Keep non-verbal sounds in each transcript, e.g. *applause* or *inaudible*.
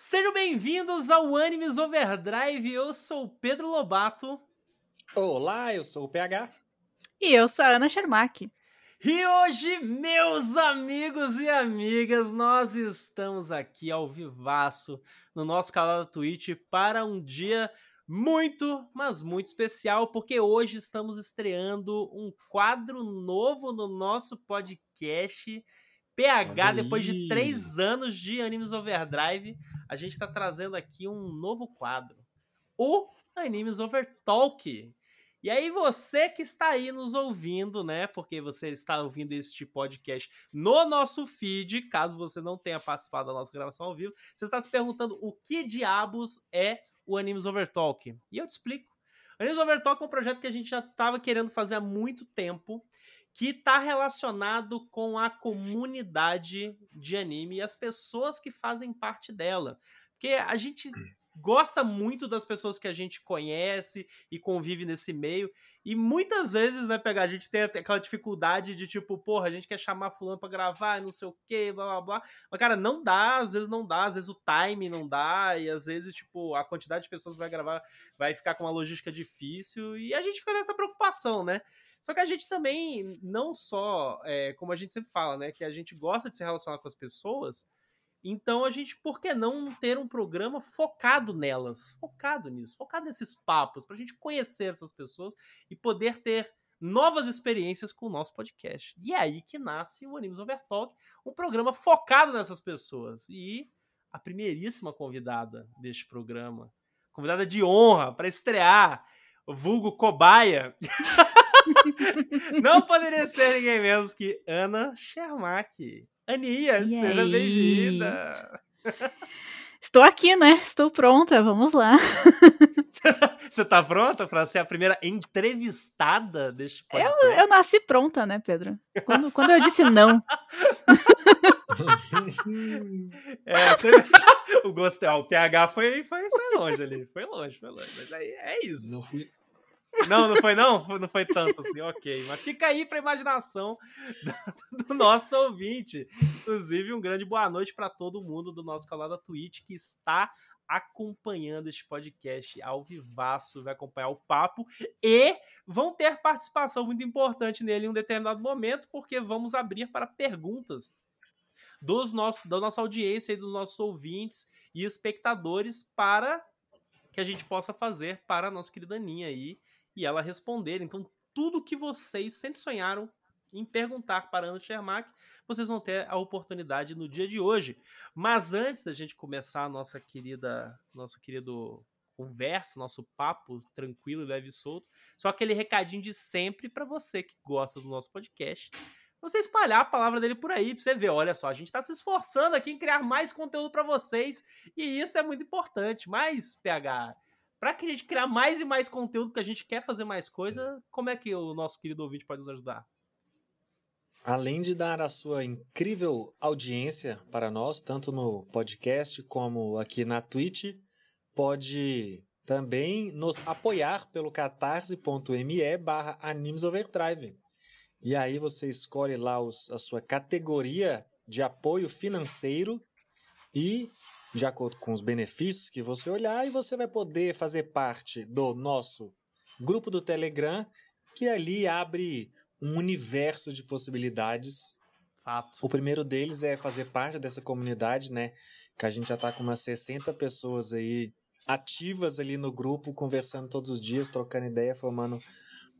Sejam bem-vindos ao Animes Overdrive. Eu sou o Pedro Lobato. Olá, eu sou o PH. E eu sou a Ana Shermack. E hoje, meus amigos e amigas, nós estamos aqui ao vivaço no nosso canal da Twitch para um dia muito, mas muito especial, porque hoje estamos estreando um quadro novo no nosso podcast. PH, depois de três anos de Animes Overdrive, a gente está trazendo aqui um novo quadro. O Animes Overtalk. E aí, você que está aí nos ouvindo, né? Porque você está ouvindo este podcast no nosso feed, caso você não tenha participado da nossa gravação ao vivo, você está se perguntando o que diabos é o Animes Overtalk. E eu te explico. O Animes Overtalk é um projeto que a gente já estava querendo fazer há muito tempo, que está relacionado com a comunidade de anime e as pessoas que fazem parte dela. Porque a gente gosta muito das pessoas que a gente conhece e convive nesse meio. E muitas vezes, né, pegar, a gente tem aquela dificuldade de tipo, porra, a gente quer chamar fulano pra gravar e não sei o que, blá blá blá. Mas, cara, não dá, às vezes não dá, às vezes o time não dá, e às vezes, tipo, a quantidade de pessoas que vai gravar vai ficar com uma logística difícil, e a gente fica nessa preocupação, né? Só que a gente também, não só, é, como a gente sempre fala, né, que a gente gosta de se relacionar com as pessoas, então a gente, por que não ter um programa focado nelas, focado nisso, focado nesses papos, pra gente conhecer essas pessoas e poder ter novas experiências com o nosso podcast. E é aí que nasce o Animes Overtalk, um programa focado nessas pessoas. E a primeiríssima convidada deste programa, convidada de honra para estrear, vulgo cobaia. *laughs* *laughs* não poderia ser ninguém menos que Ana Shermack. Aninha, e seja bem-vinda! *laughs* Estou aqui, né? Estou pronta, vamos lá. *laughs* Você tá pronta para ser a primeira entrevistada deste podcast? Eu, eu nasci pronta, né, Pedro? Quando, quando eu disse não. é, você... o, gosto, o PH foi, foi, foi longe ali, foi longe, foi longe. Mas aí é isso. Não fui, não, não foi não? Não foi tanto assim, ok. Mas fica aí para imaginação *laughs* do nosso ouvinte. Inclusive, um grande boa noite para todo mundo do nosso canal da Twitch que está acompanhando este podcast ao vivaço, vai acompanhar o papo e vão ter participação muito importante nele em um determinado momento, porque vamos abrir para perguntas dos nossos, da nossa audiência e dos nossos ouvintes e espectadores para que a gente possa fazer para a nossa querida Aninha aí e ela responder. Então, tudo que vocês sempre sonharam em perguntar para Ana Schermack, vocês vão ter a oportunidade no dia de hoje. Mas antes da gente começar a nossa querida, nosso querido conversa, nosso papo tranquilo, leve e solto, só aquele recadinho de sempre para você que gosta do nosso podcast. Você espalhar a palavra dele por aí, pra você ver, olha só, a gente tá se esforçando aqui em criar mais conteúdo para vocês, e isso é muito importante. Mas, PH, para que a gente criar mais e mais conteúdo, que a gente quer fazer mais coisa, como é que o nosso querido ouvinte pode nos ajudar? Além de dar a sua incrível audiência para nós, tanto no podcast como aqui na Twitch, pode também nos apoiar pelo catarse.me barra animesoverdrive. E aí você escolhe lá os, a sua categoria de apoio financeiro e de acordo com os benefícios que você olhar, e você vai poder fazer parte do nosso grupo do Telegram, que ali abre um universo de possibilidades. Fato. O primeiro deles é fazer parte dessa comunidade, né? Que a gente já está com umas 60 pessoas aí ativas ali no grupo, conversando todos os dias, trocando ideia, formando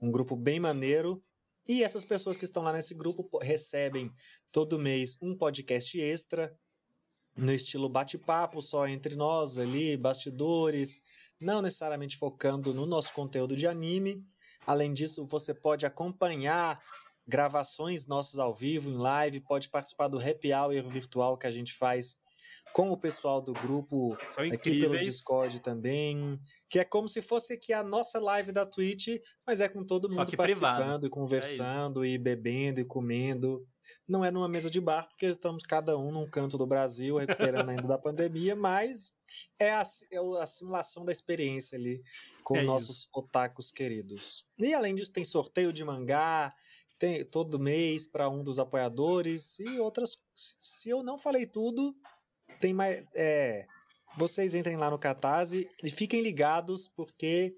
um grupo bem maneiro. E essas pessoas que estão lá nesse grupo recebem todo mês um podcast extra, no estilo bate-papo só entre nós ali, bastidores, não necessariamente focando no nosso conteúdo de anime. Além disso, você pode acompanhar gravações nossas ao vivo, em live, pode participar do happy hour virtual que a gente faz com o pessoal do grupo aqui pelo Discord também, que é como se fosse aqui a nossa live da Twitch, mas é com todo mundo participando privado. e conversando é e bebendo e comendo. Não é numa mesa de bar, porque estamos cada um num canto do Brasil, recuperando ainda da pandemia, mas é a, é a simulação da experiência ali com é nossos isso. otakus queridos. E além disso, tem sorteio de mangá, tem todo mês para um dos apoiadores e outras. Se eu não falei tudo, tem mais. É, vocês entrem lá no Catarse e fiquem ligados, porque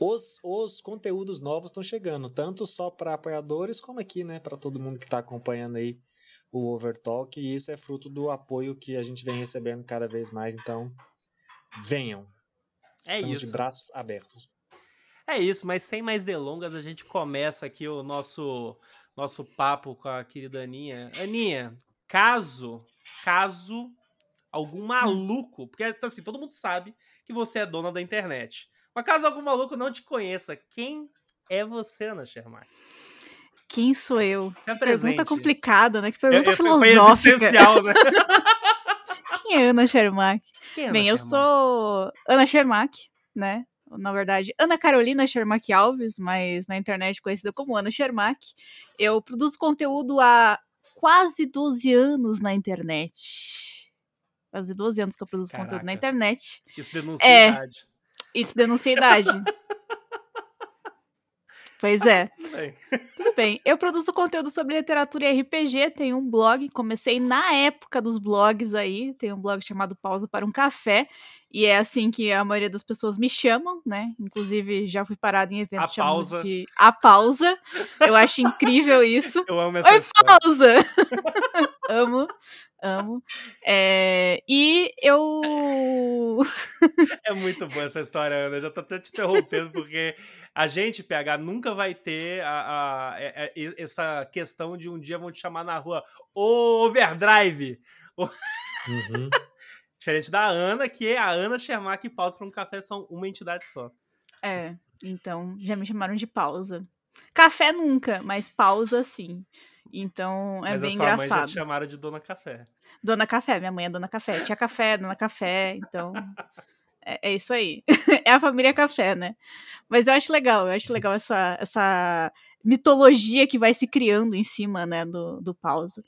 os, os conteúdos novos estão chegando, tanto só para apoiadores, como aqui, né, para todo mundo que está acompanhando aí o Overtalk, e isso é fruto do apoio que a gente vem recebendo cada vez mais, então venham. É Estamos isso. de braços abertos. É isso, mas sem mais delongas, a gente começa aqui o nosso nosso papo com a querida Aninha. Aninha, caso, caso algum maluco, porque assim, todo mundo sabe que você é dona da internet. Mas caso algum maluco não te conheça, quem é você, Ana Shermack? Quem sou eu? Se apresente. Pergunta complicada, né? Que Eu- pergunta eu- foi filosófica. existencial, né? *laughs* Quem é Ana Shermack? É Ana Bem, eu sou Ana Shermack, né? Na verdade, Ana Carolina Shermack Alves, mas na internet conhecida como Ana Shermack. Eu produzo conteúdo há quase 12 anos na internet. Quase 12 anos que eu produzo conteúdo na Caraca. internet. Isso denuncia É. idade. Isso denuncia a idade. pois é. Tudo bem. Tudo bem. Eu produzo conteúdo sobre literatura e RPG, tenho um blog, comecei na época dos blogs aí, tem um blog chamado Pausa para um Café, e é assim que a maioria das pessoas me chamam, né? Inclusive já fui parada em eventos A chamados Pausa. de A Pausa. Eu acho incrível isso. *laughs* Eu amo essa Oi, história. Pausa! *laughs* amo, amo. É, e eu É muito boa essa história, Ana. Eu já tô até te interrompendo, porque a gente, PH, nunca vai ter a, a- é- é- essa questão de um dia vão te chamar na rua, ô Overdrive! Uhum. Diferente da Ana, que é a Ana Shermack e Pausa para um Café são uma entidade só. É, então já me chamaram de pausa. Café nunca, mas pausa sim. Então é Mas bem a sua mãe já engraçado. te chamaram de Dona Café. Dona Café, minha mãe é Dona Café. Tia Café, Dona Café, então. *laughs* É, é isso aí. *laughs* é a família Café, né? Mas eu acho legal, eu acho legal *laughs* essa, essa mitologia que vai se criando em cima, né, do, do pausa.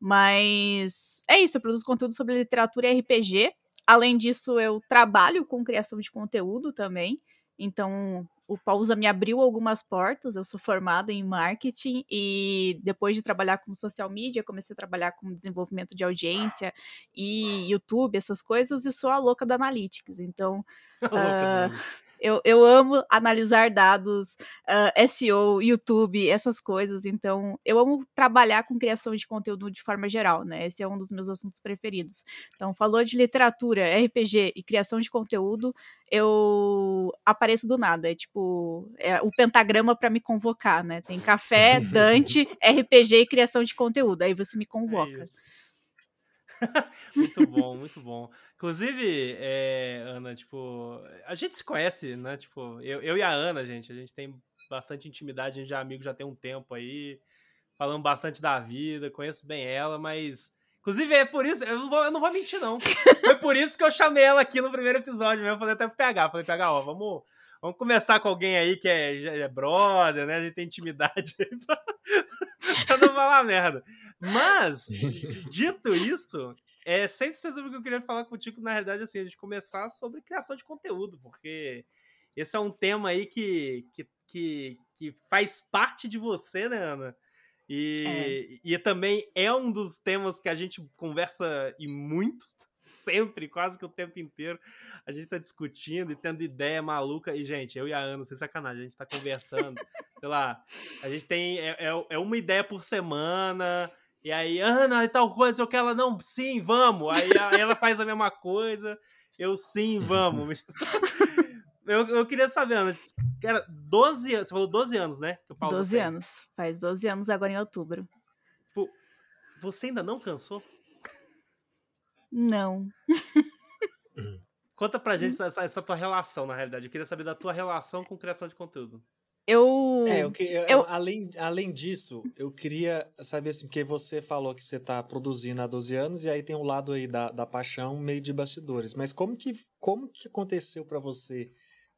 Mas é isso, eu produzo conteúdo sobre literatura e RPG. Além disso, eu trabalho com criação de conteúdo também. Então, o Pausa me abriu algumas portas. Eu sou formada em marketing e depois de trabalhar com social media, comecei a trabalhar com desenvolvimento de audiência e YouTube, essas coisas, e sou a louca da Analytics. Então, *laughs* Louca do- eu, eu amo analisar dados, ah, SEO, YouTube, essas coisas. Então, eu amo trabalhar com criação de conteúdo de forma geral, né? Esse é um dos meus assuntos preferidos. Então, falou de literatura, RPG e criação de conteúdo, eu apareço do nada. É tipo é o pentagrama para me convocar, né? Tem café, *laughs* Dante, RPG e criação de conteúdo. Aí você me É convoca. isso. *laughs* muito bom, muito bom. Inclusive, é, Ana, tipo, a gente se conhece, né? Tipo, eu, eu e a Ana, gente, a gente tem bastante intimidade, a gente é amigo já tem um tempo aí, falando bastante da vida, conheço bem ela, mas. Inclusive, é por isso, eu não vou, eu não vou mentir, não. Foi por isso que eu chamei ela aqui no primeiro episódio mesmo. Falei até pro PH, falei, PH, ó, vamos. Vamos começar com alguém aí que é, é brother, né? A gente tem intimidade pra, *laughs* pra não falar merda. Mas, *laughs* dito isso, é sempre sobre o que eu queria falar contigo, na realidade, assim, a gente começar sobre criação de conteúdo, porque esse é um tema aí que, que, que, que faz parte de você, né, Ana? E, e também é um dos temas que a gente conversa e muito, *laughs* sempre, quase que o tempo inteiro. A gente tá discutindo e tendo ideia maluca. E, gente, eu e a Ana, sem sacanagem, a gente tá conversando. sei lá, a gente tem. É, é, é uma ideia por semana. E aí, Ana, e tal coisa, eu quero ela, não, sim, vamos. Aí ela faz a mesma coisa, eu sim, vamos. *laughs* Eu, eu queria saber, Ana, cara, 12 anos, você falou 12 anos, né? Que o Pausa 12 tem. anos. Faz 12 anos agora em outubro. Você ainda não cansou? Não. Conta pra gente essa, essa tua relação, na realidade. Eu queria saber da tua relação com criação de conteúdo. Eu. É, eu, que- eu- além, além disso, eu queria saber assim, porque você falou que você está produzindo há 12 anos e aí tem um lado aí da, da paixão meio de bastidores. Mas como que, como que aconteceu para você?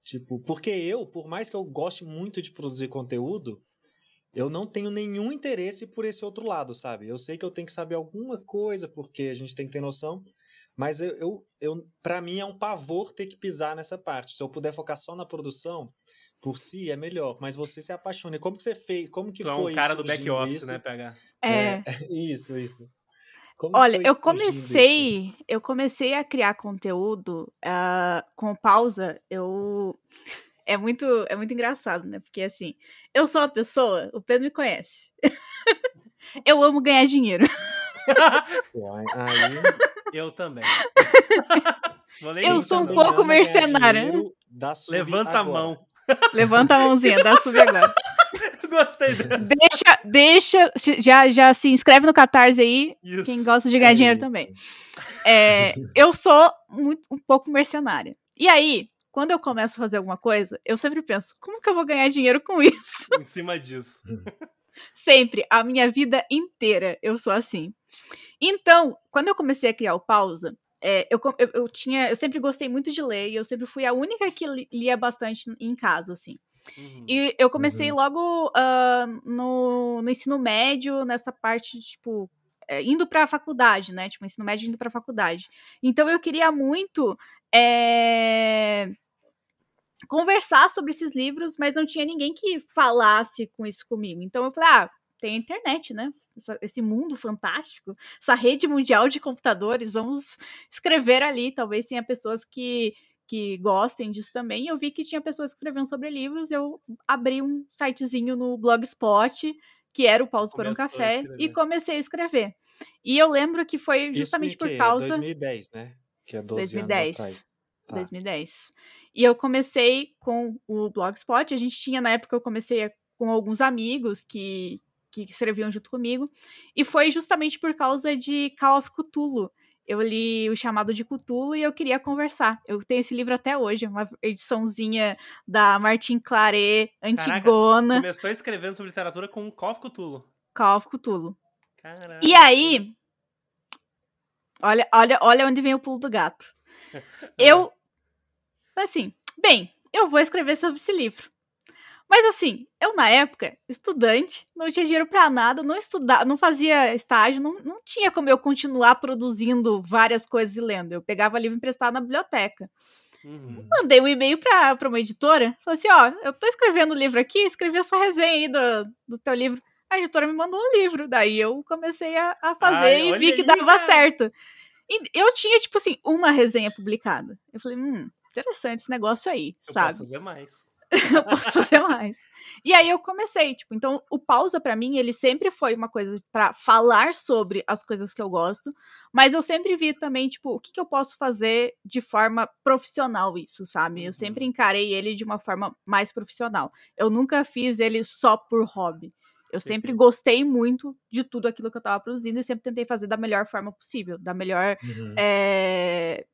Tipo, porque eu, por mais que eu goste muito de produzir conteúdo, eu não tenho nenhum interesse por esse outro lado, sabe? Eu sei que eu tenho que saber alguma coisa, porque a gente tem que ter noção. Mas eu, eu, eu para mim é um pavor ter que pisar nessa parte. Se eu puder focar só na produção, por si é melhor, mas você se apaixona. E como que você fez? Como que é foi um cara do back office, isso? né, PH? É, *laughs* Isso, isso. Como Olha, eu surgindo isso? comecei, eu comecei a criar conteúdo ah, com pausa. Eu é muito, é muito engraçado, né? Porque assim, eu sou uma pessoa, o Pedro me conhece. *laughs* eu amo ganhar dinheiro. *laughs* Eu também. Eu sou um pouco mercenária. Levanta a agora. mão. Levanta a mãozinha, dá sub agora. *laughs* Gostei dessa. Deixa, deixa, já, já se inscreve no Catarse aí, Isso. quem gosta de ganhar É dinheiro isso. também. É, eu sou muito, um pouco mercenária. E aí, quando eu começo a fazer alguma coisa, eu sempre penso, como que eu vou ganhar dinheiro com isso? Em cima disso. *laughs* Sempre, a minha vida inteira, eu sou assim. Então, quando eu comecei a criar o Pausa, é, eu, eu, eu tinha, eu sempre gostei muito de ler e eu sempre fui a única que li- lia bastante em casa, assim. Uhum. E eu comecei logo ah, no, no ensino médio, nessa parte, tipo, é, indo pra faculdade, né? Tipo, ensino médio indo pra faculdade. Então eu queria muito é, conversar sobre esses livros, mas não tinha ninguém que falasse com isso comigo. Então eu falei, ah, tem a internet, né? Essa- esse mundo fantástico, essa rede mundial de computadores, vamos escrever ali. Talvez tenha pessoas que que gostem disso também. Eu vi que tinha pessoas que escreviam sobre livros, eu abri um sitezinho no Blogspot, que era o Pausa para um Café, e comecei a escrever. E eu lembro que foi Isso justamente em por causa 2010, né? Que é 12 2010. anos atrás. Tá. 2010. E eu comecei com o Blogspot. A gente tinha, na época, eu comecei com alguns amigos que, que escreviam junto comigo. E foi justamente por causa de Call of Cthulhu. Eu li o chamado de Cthulhu e eu queria conversar. Eu tenho esse livro até hoje, uma ediçãozinha da Martin Claret, antigona, Começou escrevendo sobre literatura com Call of Cthulhu. Call of Cthulhu. Caraca. E aí, olha, olha, olha onde vem o pulo do gato. *laughs* Eu, assim, bem, eu vou escrever sobre esse livro. Mas assim, eu na época, estudante, não tinha dinheiro pra nada, não estudava, não fazia estágio, não, não tinha como eu continuar produzindo várias coisas e lendo. Eu pegava livro emprestado na biblioteca. Uhum. Mandei um e-mail pra, pra uma editora, falei assim, ó, eu tô escrevendo um livro aqui, escrevi essa resenha aí do, do teu livro. A editora me mandou um livro, daí eu comecei a, a fazer Ai, e vi que dava cara. certo. E eu tinha, tipo assim, uma resenha publicada. Eu falei, hum, interessante esse negócio aí, Eu sabe? posso fazer mais. Eu *laughs* posso fazer mais. E aí eu comecei, tipo, então o pausa pra mim, ele sempre foi uma coisa pra falar sobre as coisas que eu gosto, mas eu sempre vi também, tipo, o que, que eu posso fazer de forma profissional isso, sabe? Eu sempre Uhum. encarei ele de uma forma mais profissional. Eu nunca fiz ele só por hobby. Eu sempre gostei muito de tudo aquilo que eu tava produzindo e sempre tentei fazer da melhor forma possível, da melhor Uhum. é,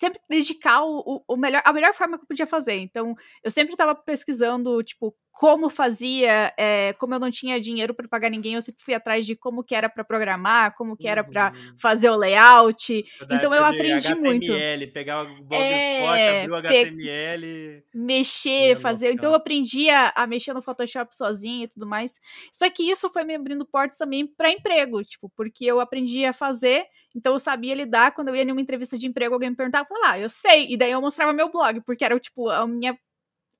sempre dedicar o, o- melhor, a melhor forma que eu podia fazer. Então, eu sempre estava pesquisando, tipo, como fazia, é, como eu não tinha dinheiro para pagar ninguém, eu sempre fui atrás de como que era para programar, como que era para Uhum. fazer o layout. Da Então, eu aprendi muito. HTML, pegar o Blogspot, É, abrir o HTML. mexer, fazer. nossa, Então eu aprendi a, a mexer no Photoshop sozinha e tudo mais. Só que isso foi me abrindo portas também para emprego, tipo, porque eu aprendi a fazer, então eu sabia lidar. Quando eu ia numa entrevista de emprego, alguém me perguntava, falava, ah, eu sei. E daí eu mostrava meu blog, porque era tipo a minha,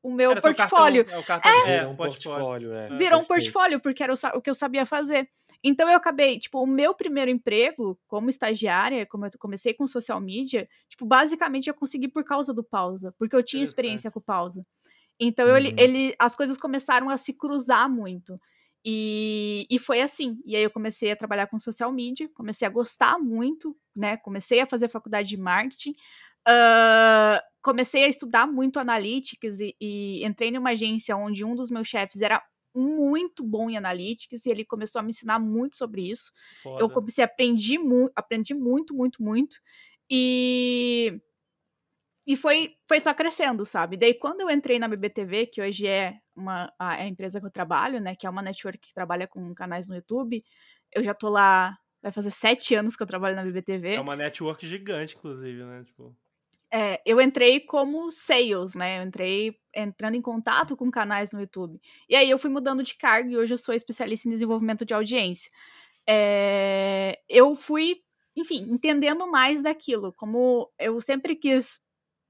o meu Era portfólio. Cartão, é o cartão de Virou é, um portfólio. é. Virou um portfólio, porque era o, que eu sabia fazer. Então eu acabei, tipo, o meu primeiro emprego como estagiária, como eu comecei com social media, tipo, basicamente eu consegui por causa do pausa, porque eu tinha experiência com pausa. Então ele, Uhum. ele, as coisas começaram a se cruzar muito. E, e foi assim. E aí eu comecei a trabalhar com social media, comecei a gostar muito, né? Comecei a fazer faculdade de marketing. Ah, comecei a estudar muito analytics e, e entrei numa agência onde um dos meus chefes era muito bom em analytics e ele começou a me ensinar muito sobre isso. Foda. Eu comecei a aprendi, mu aprendi muito, muito, muito. E e foi, foi só crescendo, sabe? Daí, quando eu entrei na BBTV, que hoje é uma, a, a empresa que eu trabalho, né? Que é uma network que trabalha com canais no YouTube, eu já tô lá. Vai fazer sete anos que eu trabalho na BBTV. É uma network gigante, inclusive, né? Tipo, É, eu entrei como sales, né? Eu entrei entrando em contato com canais no YouTube. E aí eu fui mudando de cargo e hoje eu sou especialista em desenvolvimento de audiência. É, eu fui, enfim, entendendo mais daquilo. Como eu sempre quis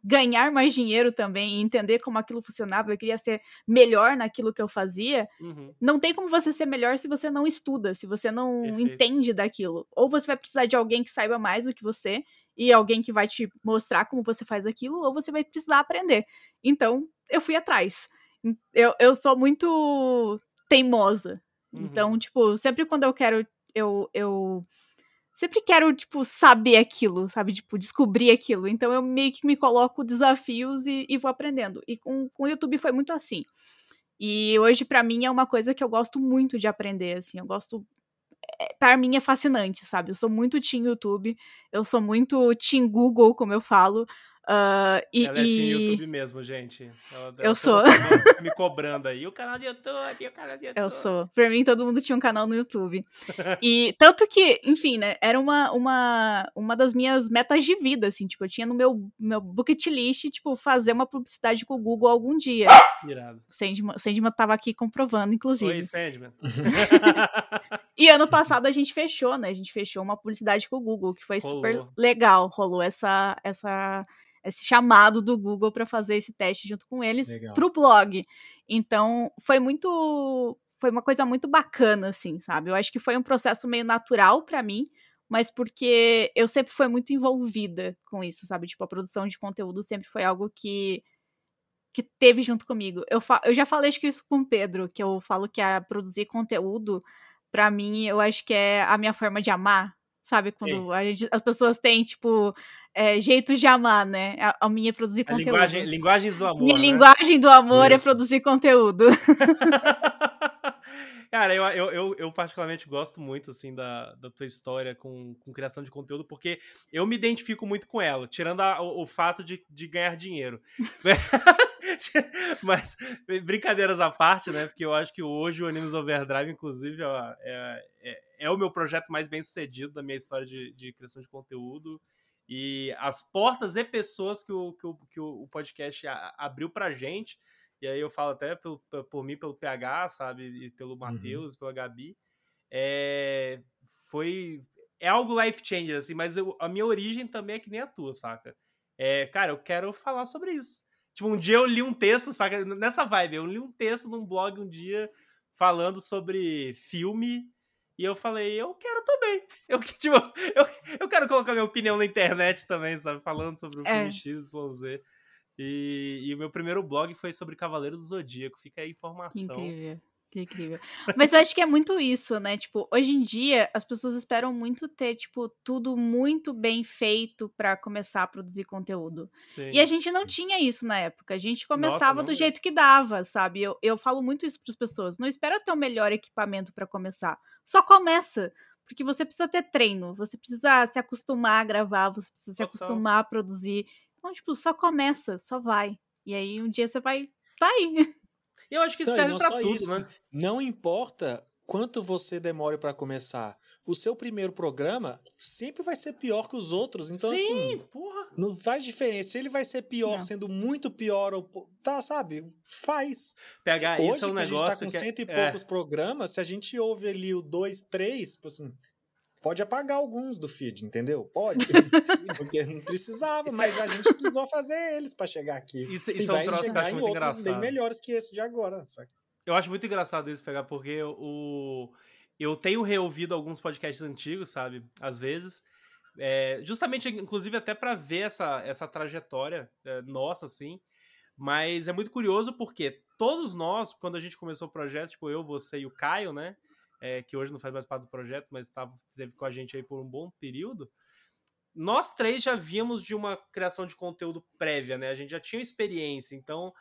ganhar mais dinheiro também, entender como aquilo funcionava, eu queria ser melhor naquilo que eu fazia, uhum. não tem como você ser melhor se você não estuda, se você não Perfeito. entende daquilo. Ou você vai precisar de alguém que saiba mais do que você e alguém que vai te mostrar como você faz aquilo, ou você vai precisar aprender. Então, eu fui atrás. Eu, eu sou muito teimosa. Então, uhum. Então, tipo, sempre quando eu quero, eu, eu sempre quero, tipo, saber aquilo, sabe? Tipo, descobrir aquilo. Então eu meio que me coloco desafios e, e vou aprendendo. E com, com o YouTube foi muito assim. E hoje, para mim, é uma coisa que eu gosto muito de aprender, assim. Eu gosto. É, para mim é fascinante, sabe? Eu sou muito Team YouTube, eu sou muito Team Google, como eu falo. Uh, e, ela é e... YouTube mesmo, gente. Ela, eu sou. me cobrando aí. O canal do YouTube, o canal do *laughs* YouTube. Eu sou. Pra mim, todo mundo tinha um canal no YouTube. e tanto que, enfim, né? Era uma, uma, uma das minhas metas de vida, assim. Tipo, eu tinha no meu, meu bucket list, tipo, fazer uma publicidade com o Google algum dia. Irado. Sandman, Sandman tava aqui comprovando, inclusive. Oi, Sandman. *laughs* e ano passado a gente fechou, né? A gente fechou uma publicidade com o Google, que foi rolou. super legal. Rolou essa... essa esse chamado do Google para fazer esse teste junto com eles para o blog. Então, foi muito foi uma coisa muito bacana assim, sabe? Eu acho que foi um processo meio natural para mim, mas porque eu sempre fui muito envolvida com isso, sabe? Tipo, a produção de conteúdo sempre foi algo que que teve junto comigo. Eu, eu já falei acho que isso com o Pedro, que eu falo que a produzir conteúdo para mim, eu acho que é a minha forma de amar, sabe? Quando gente, as pessoas têm, tipo, é, jeitos de amar, né? A, a minha é produzir a conteúdo. Linguagem, linguagens do amor. Minha né? linguagem do amor é Isso. é produzir conteúdo. *laughs* Cara, eu, eu, eu, eu, particularmente gosto muito, assim, da, da tua história com, com criação de conteúdo, porque eu me identifico muito com ela, tirando a, o, o, fato de, de ganhar dinheiro. *laughs* Mas, brincadeiras à parte, né? Porque eu acho que hoje o Animes Overdrive, inclusive, é, é, é, é o meu projeto mais bem sucedido da minha história de, de criação de conteúdo e as portas e pessoas que o, que o, que o podcast abriu pra gente. E aí eu falo até pelo, por mim, pelo PH, sabe? E pelo uhum. Matheus, uhum. pela Gabi. É, foi. É algo life changer, assim, mas eu, a minha origem também é que nem a tua, saca? É, cara, eu quero falar sobre isso. Tipo, um dia eu li um texto, saca? Nessa vibe, eu li um texto num blog um dia falando sobre filme e eu falei, eu quero também. *laughs* Eu, tipo, eu, eu quero colocar minha opinião na internet também, sabe? Falando sobre o é. filme XYZ. E, e o meu primeiro blog foi sobre Cavaleiro do Zodíaco. Fica aí a informação. Incrível. Que incrível. Mas eu acho que é muito isso, né? Tipo, hoje em dia as pessoas esperam muito ter, tipo, tudo muito bem feito para começar a produzir conteúdo. Sim, e a gente sim. não tinha isso na época. A gente começava Nossa, do mesmo. jeito que dava, sabe? Eu, eu falo muito isso para as pessoas. Não espera ter o melhor equipamento para começar. Só começa. Porque você precisa ter treino, você precisa se acostumar a gravar, você precisa se acostumar a produzir. Então, tipo, só começa, só vai. E aí um dia você vai sair. E eu acho que isso serve para tudo, isso. né? Não importa quanto você demore para começar. O seu primeiro programa sempre vai ser pior que os outros. Então, Sim, assim, porra. não faz diferença. Se ele vai ser pior não. sendo muito pior, ou, tá, sabe? Faz. Pegar Hoje, isso é um que negócio. A gente tá com que... É cento e poucos é. programas, se a gente ouve ali o dois, três, tipo assim, Pode apagar alguns do feed, entendeu? Pode. *laughs* Porque não precisava, mas a gente precisou fazer eles para chegar aqui. Isso, isso é um troço que eu acho muito engraçado. bem melhores que esse de agora. Sabe? Eu acho muito engraçado isso pegar, porque o... eu tenho reouvido alguns podcasts antigos, sabe? Às vezes. É, justamente, inclusive, até para ver essa, essa trajetória é, nossa, assim. Mas é muito curioso porque todos nós, quando a gente começou o projeto, tipo eu, você e o Caio, né? É, que hoje não faz mais parte do projeto, mas tava, esteve com a gente aí por um bom período, nós três já víamos de uma criação de conteúdo prévia, né? A gente já tinha experiência, então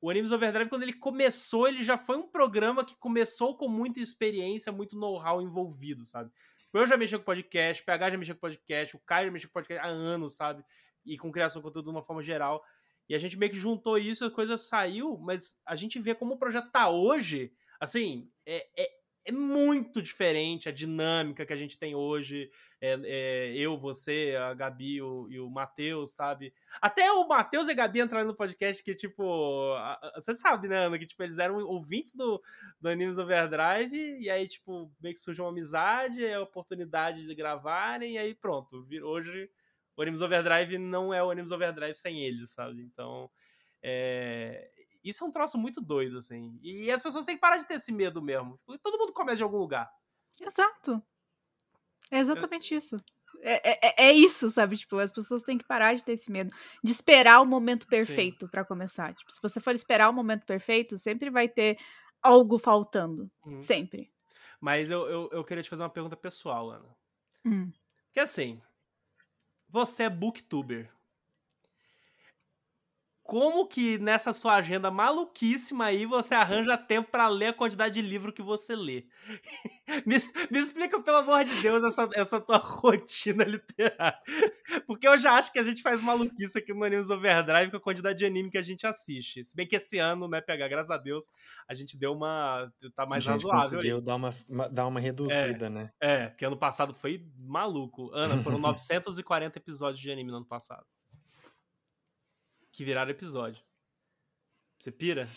o Animes Overdrive, quando ele começou, ele já foi um programa que começou com muita experiência, muito know-how envolvido, sabe? Eu já mexi com podcast, o PH já mexeu com podcast, o Caio já mexeu com podcast há anos, sabe? E com criação de conteúdo de uma forma geral. E a gente meio que juntou isso, a coisa saiu, mas a gente vê como o projeto tá hoje, assim, é, é, é muito diferente a dinâmica que a gente tem hoje. É, é, eu, você, a Gabi o, e o Matheus, sabe? Até o Matheus e a Gabi entraram no podcast que, tipo, você sabe, né, Ana? Que, tipo, eles eram ouvintes do, do Animes Overdrive e aí, tipo, meio que surgiu uma amizade, é a oportunidade de gravarem e aí pronto. Hoje o Animes Overdrive não é o Animes Overdrive sem eles, sabe? Então, é... isso é um troço muito doido, assim. E as pessoas têm que parar de ter esse medo mesmo. Porque todo mundo começa de algum lugar. Exato. É exatamente isso. É, é, é, isso, sabe? Tipo, as pessoas têm que parar de ter esse medo. De esperar o momento perfeito para começar. Tipo, se você for esperar o momento perfeito, sempre vai ter algo faltando. Uhum. Sempre. Mas eu, eu, eu, queria te fazer uma pergunta pessoal, Ana. Hum. Que assim, você é booktuber como que nessa sua agenda maluquíssima aí você arranja tempo para ler a quantidade de livro que você lê? *laughs* me, me, explica, pelo amor de Deus, essa, essa tua *laughs* rotina literária. Porque eu já acho que a gente faz maluquice aqui no Animes Overdrive com a quantidade de anime que a gente assiste. Se bem que esse ano, né, pegar, graças a Deus, a gente deu uma. tá mais a gente razoável. conseguiu dar uma, uma, dar uma reduzida, é, né? É, porque ano passado foi maluco. Ana, foram *laughs* 940 episódios de anime no ano passado que viraram episódio. Você pira?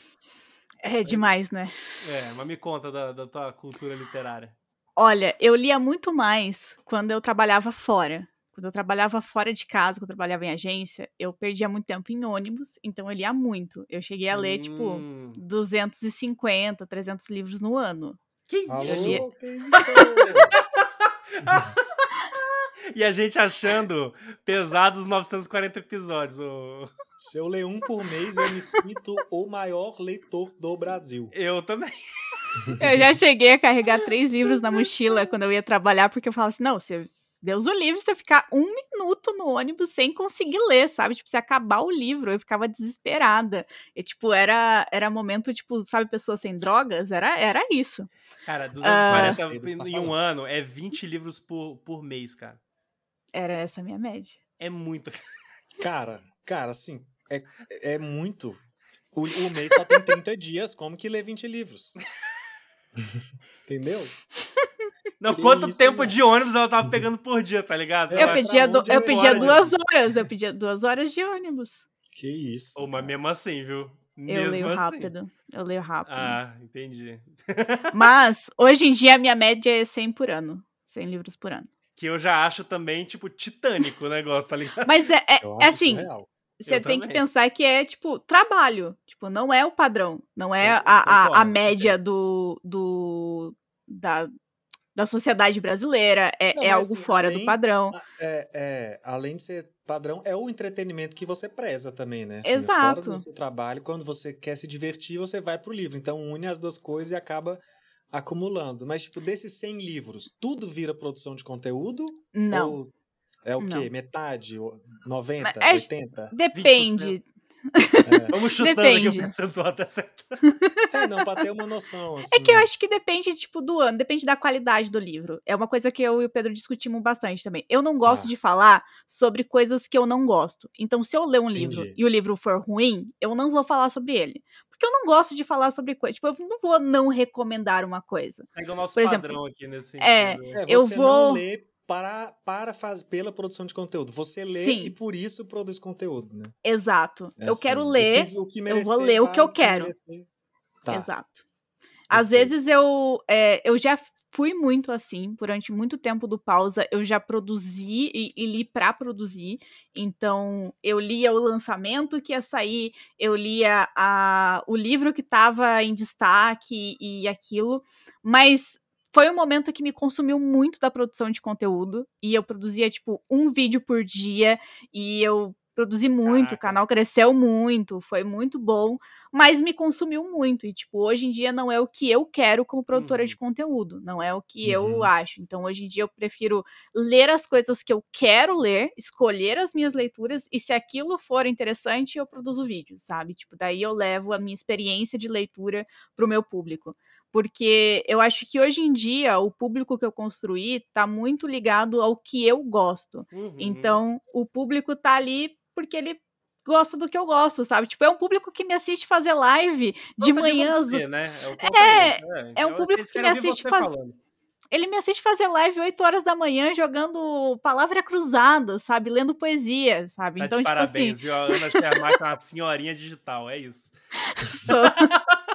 É demais, né? É, mas me conta da, da tua cultura literária. Olha, eu lia muito mais quando eu trabalhava fora. Quando eu trabalhava fora de casa, quando eu trabalhava em agência, eu perdia muito tempo em ônibus, então eu lia muito. Eu cheguei a ler, tipo, hum. tipo, 250, 300 livros no ano. Que isso? Alô, que isso? *laughs* e a gente achando pesados 940 episódios. Oh. Se eu ler um por mês, eu me sinto o maior leitor do Brasil. Eu também. *laughs* Eu já cheguei a carregar três livros na mochila quando eu ia trabalhar, porque eu falava assim: não, se Deus o livre se eu ficar um minuto no ônibus sem conseguir ler, sabe? Tipo, se acabar o livro, eu ficava desesperada. E, tipo, era, era momento, tipo, sabe, pessoas sem drogas? Era, era isso. Cara, 240 uh, em um ano é 20 livros por, por mês, cara. Era essa a minha média. É muito. *laughs* Cara, cara, assim, é, é muito. O, o mês só tem 30 dias, como que lê 20 livros? *laughs* Entendeu? Não, que quanto isso, tempo mano? de ônibus ela tava pegando por dia, tá ligado? Eu pedia, do, eu pedia duas horas, eu pedia duas horas de ônibus. Que isso. Oh, mas mesmo assim, viu? Mesmo eu leio assim. rápido. Eu leio rápido. Ah, entendi. Mas, hoje em dia, a minha média é 100 por ano. 100 livros por ano. Que eu já acho também, tipo, titânico o negócio, tá ligado? Mas é, é, é assim, você tem também. que pensar que é, tipo, trabalho. Tipo, não é o padrão. Não é a, a, a média do, do, da, da sociedade brasileira. É, não, é algo assim, fora além, do padrão. É, é, além de ser padrão, é o entretenimento que você preza também, né? Assim, Exato. Fora do seu trabalho, quando você quer se divertir, você vai pro livro. Então, une as duas coisas e acaba acumulando. Mas, tipo, desses 100 livros, tudo vira produção de conteúdo? Não. Ou é o quê? Metade? 90? é, 80? Depende. É. Vamos chutando depende. aqui o percentual até certo. É, não, pra ter uma noção. Assim. É que eu acho que depende, tipo, do ano, depende da qualidade do livro. É uma coisa que eu e o Pedro discutimos bastante também. Eu não gosto ah. de falar sobre coisas que eu não gosto. Então, se eu ler um livro Entendi. e o livro for ruim, eu não vou falar sobre ele. Porque eu não gosto de falar sobre coisas. Tipo, eu não vou não recomendar uma coisa. Segue o nosso Por padrão exemplo, aqui nesse é, sentido. É, eu vou... para, para fazer pela produção de conteúdo. Você lê Sim. e por isso produz conteúdo, né? Exato. É eu assim, quero ler, o que, o que merecer, eu vou ler o que eu quero. Tá. Exato. Às vezes eu, é, eu já fui muito assim, durante muito tempo do pausa, eu já produzi e, e li para produzir. Então, eu lia o lançamento que ia sair, eu lia a, o livro que estava em destaque e aquilo, mas foi um momento que me consumiu muito da produção de conteúdo. E eu produzia, tipo, um vídeo por dia. E eu produzi muito, Caraca. o canal cresceu muito, foi muito bom. Mas me consumiu muito. E, tipo, hoje em dia não é o que eu quero como produtora uhum. de conteúdo. Não é o que uhum. eu acho. Então, hoje em dia eu prefiro ler as coisas que eu quero ler, escolher as minhas leituras. E se aquilo for interessante, eu produzo vídeo, sabe? Tipo, daí eu levo a minha experiência de leitura pro meu público porque eu acho que hoje em dia o público que eu construí está muito ligado ao que eu gosto. Uhum. Então, o público tá ali porque ele gosta do que eu gosto, sabe? Tipo, é um público que me assiste fazer live de manhã. Né? É, é, é, é, um público que me assiste fazer. Ele me assiste fazer live 8 horas da manhã jogando palavra cruzada, sabe? Lendo poesia, sabe? Tá então, de tipo parabéns, assim... viu? A Ana Schermack é uma senhorinha digital, é isso. *laughs* Sou. *laughs*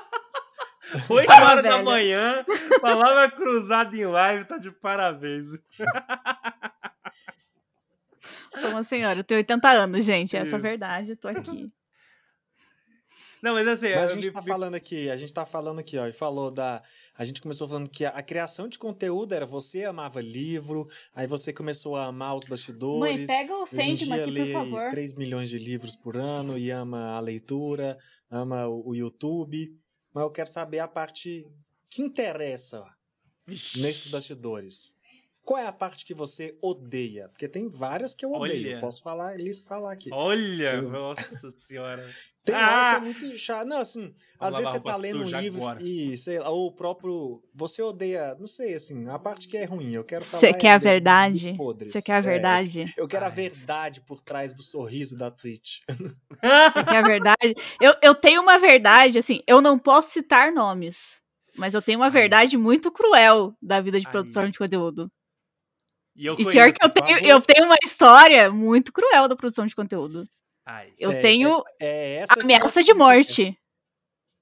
8 horas da manhã, palavra cruzada em live, tá de parabéns. *laughs* Sou uma senhora, eu tenho 80 anos, gente. Essa é a verdade, tô aqui. *laughs* Não, mas assim. Mas a eu gente me- tá me- falando aqui, a gente tá falando aqui, ó, e falou da. A gente começou falando que a, a criação de conteúdo era você amava livro, aí você começou a amar os bastidores. pega o Hoje em dia lê 3 milhões de livros por ano e ama a leitura, ama o, o YouTube. Mas eu quero saber a parte que interessa Vixe. nesses bastidores. Qual é a parte que você odeia? Porque tem várias que eu odeio. Olha. Posso falar, Elis falar aqui. Olha, Eu- nossa senhora. *laughs* Tem Ah! hora que é muito chato. Não, assim, às lavar vezes você tá lendo um livro agora. e, sei lá, ou o próprio. Você odeia, não sei, assim, a parte que é ruim. Eu quero falar. Você é quer a do- verdade? Você quer a É, verdade? eu quero a Ai. verdade por trás do sorriso da Twitch. Você quer a verdade? Eu, eu tenho uma verdade, assim, eu não posso citar nomes, mas eu tenho uma Ai. verdade muito cruel da vida de Ai. produção de conteúdo. E, eu E pior que eu tenho, eu tenho uma história muito cruel da produção de conteúdo. Ai, Eu É, tenho É eu ameaça de quero- morte.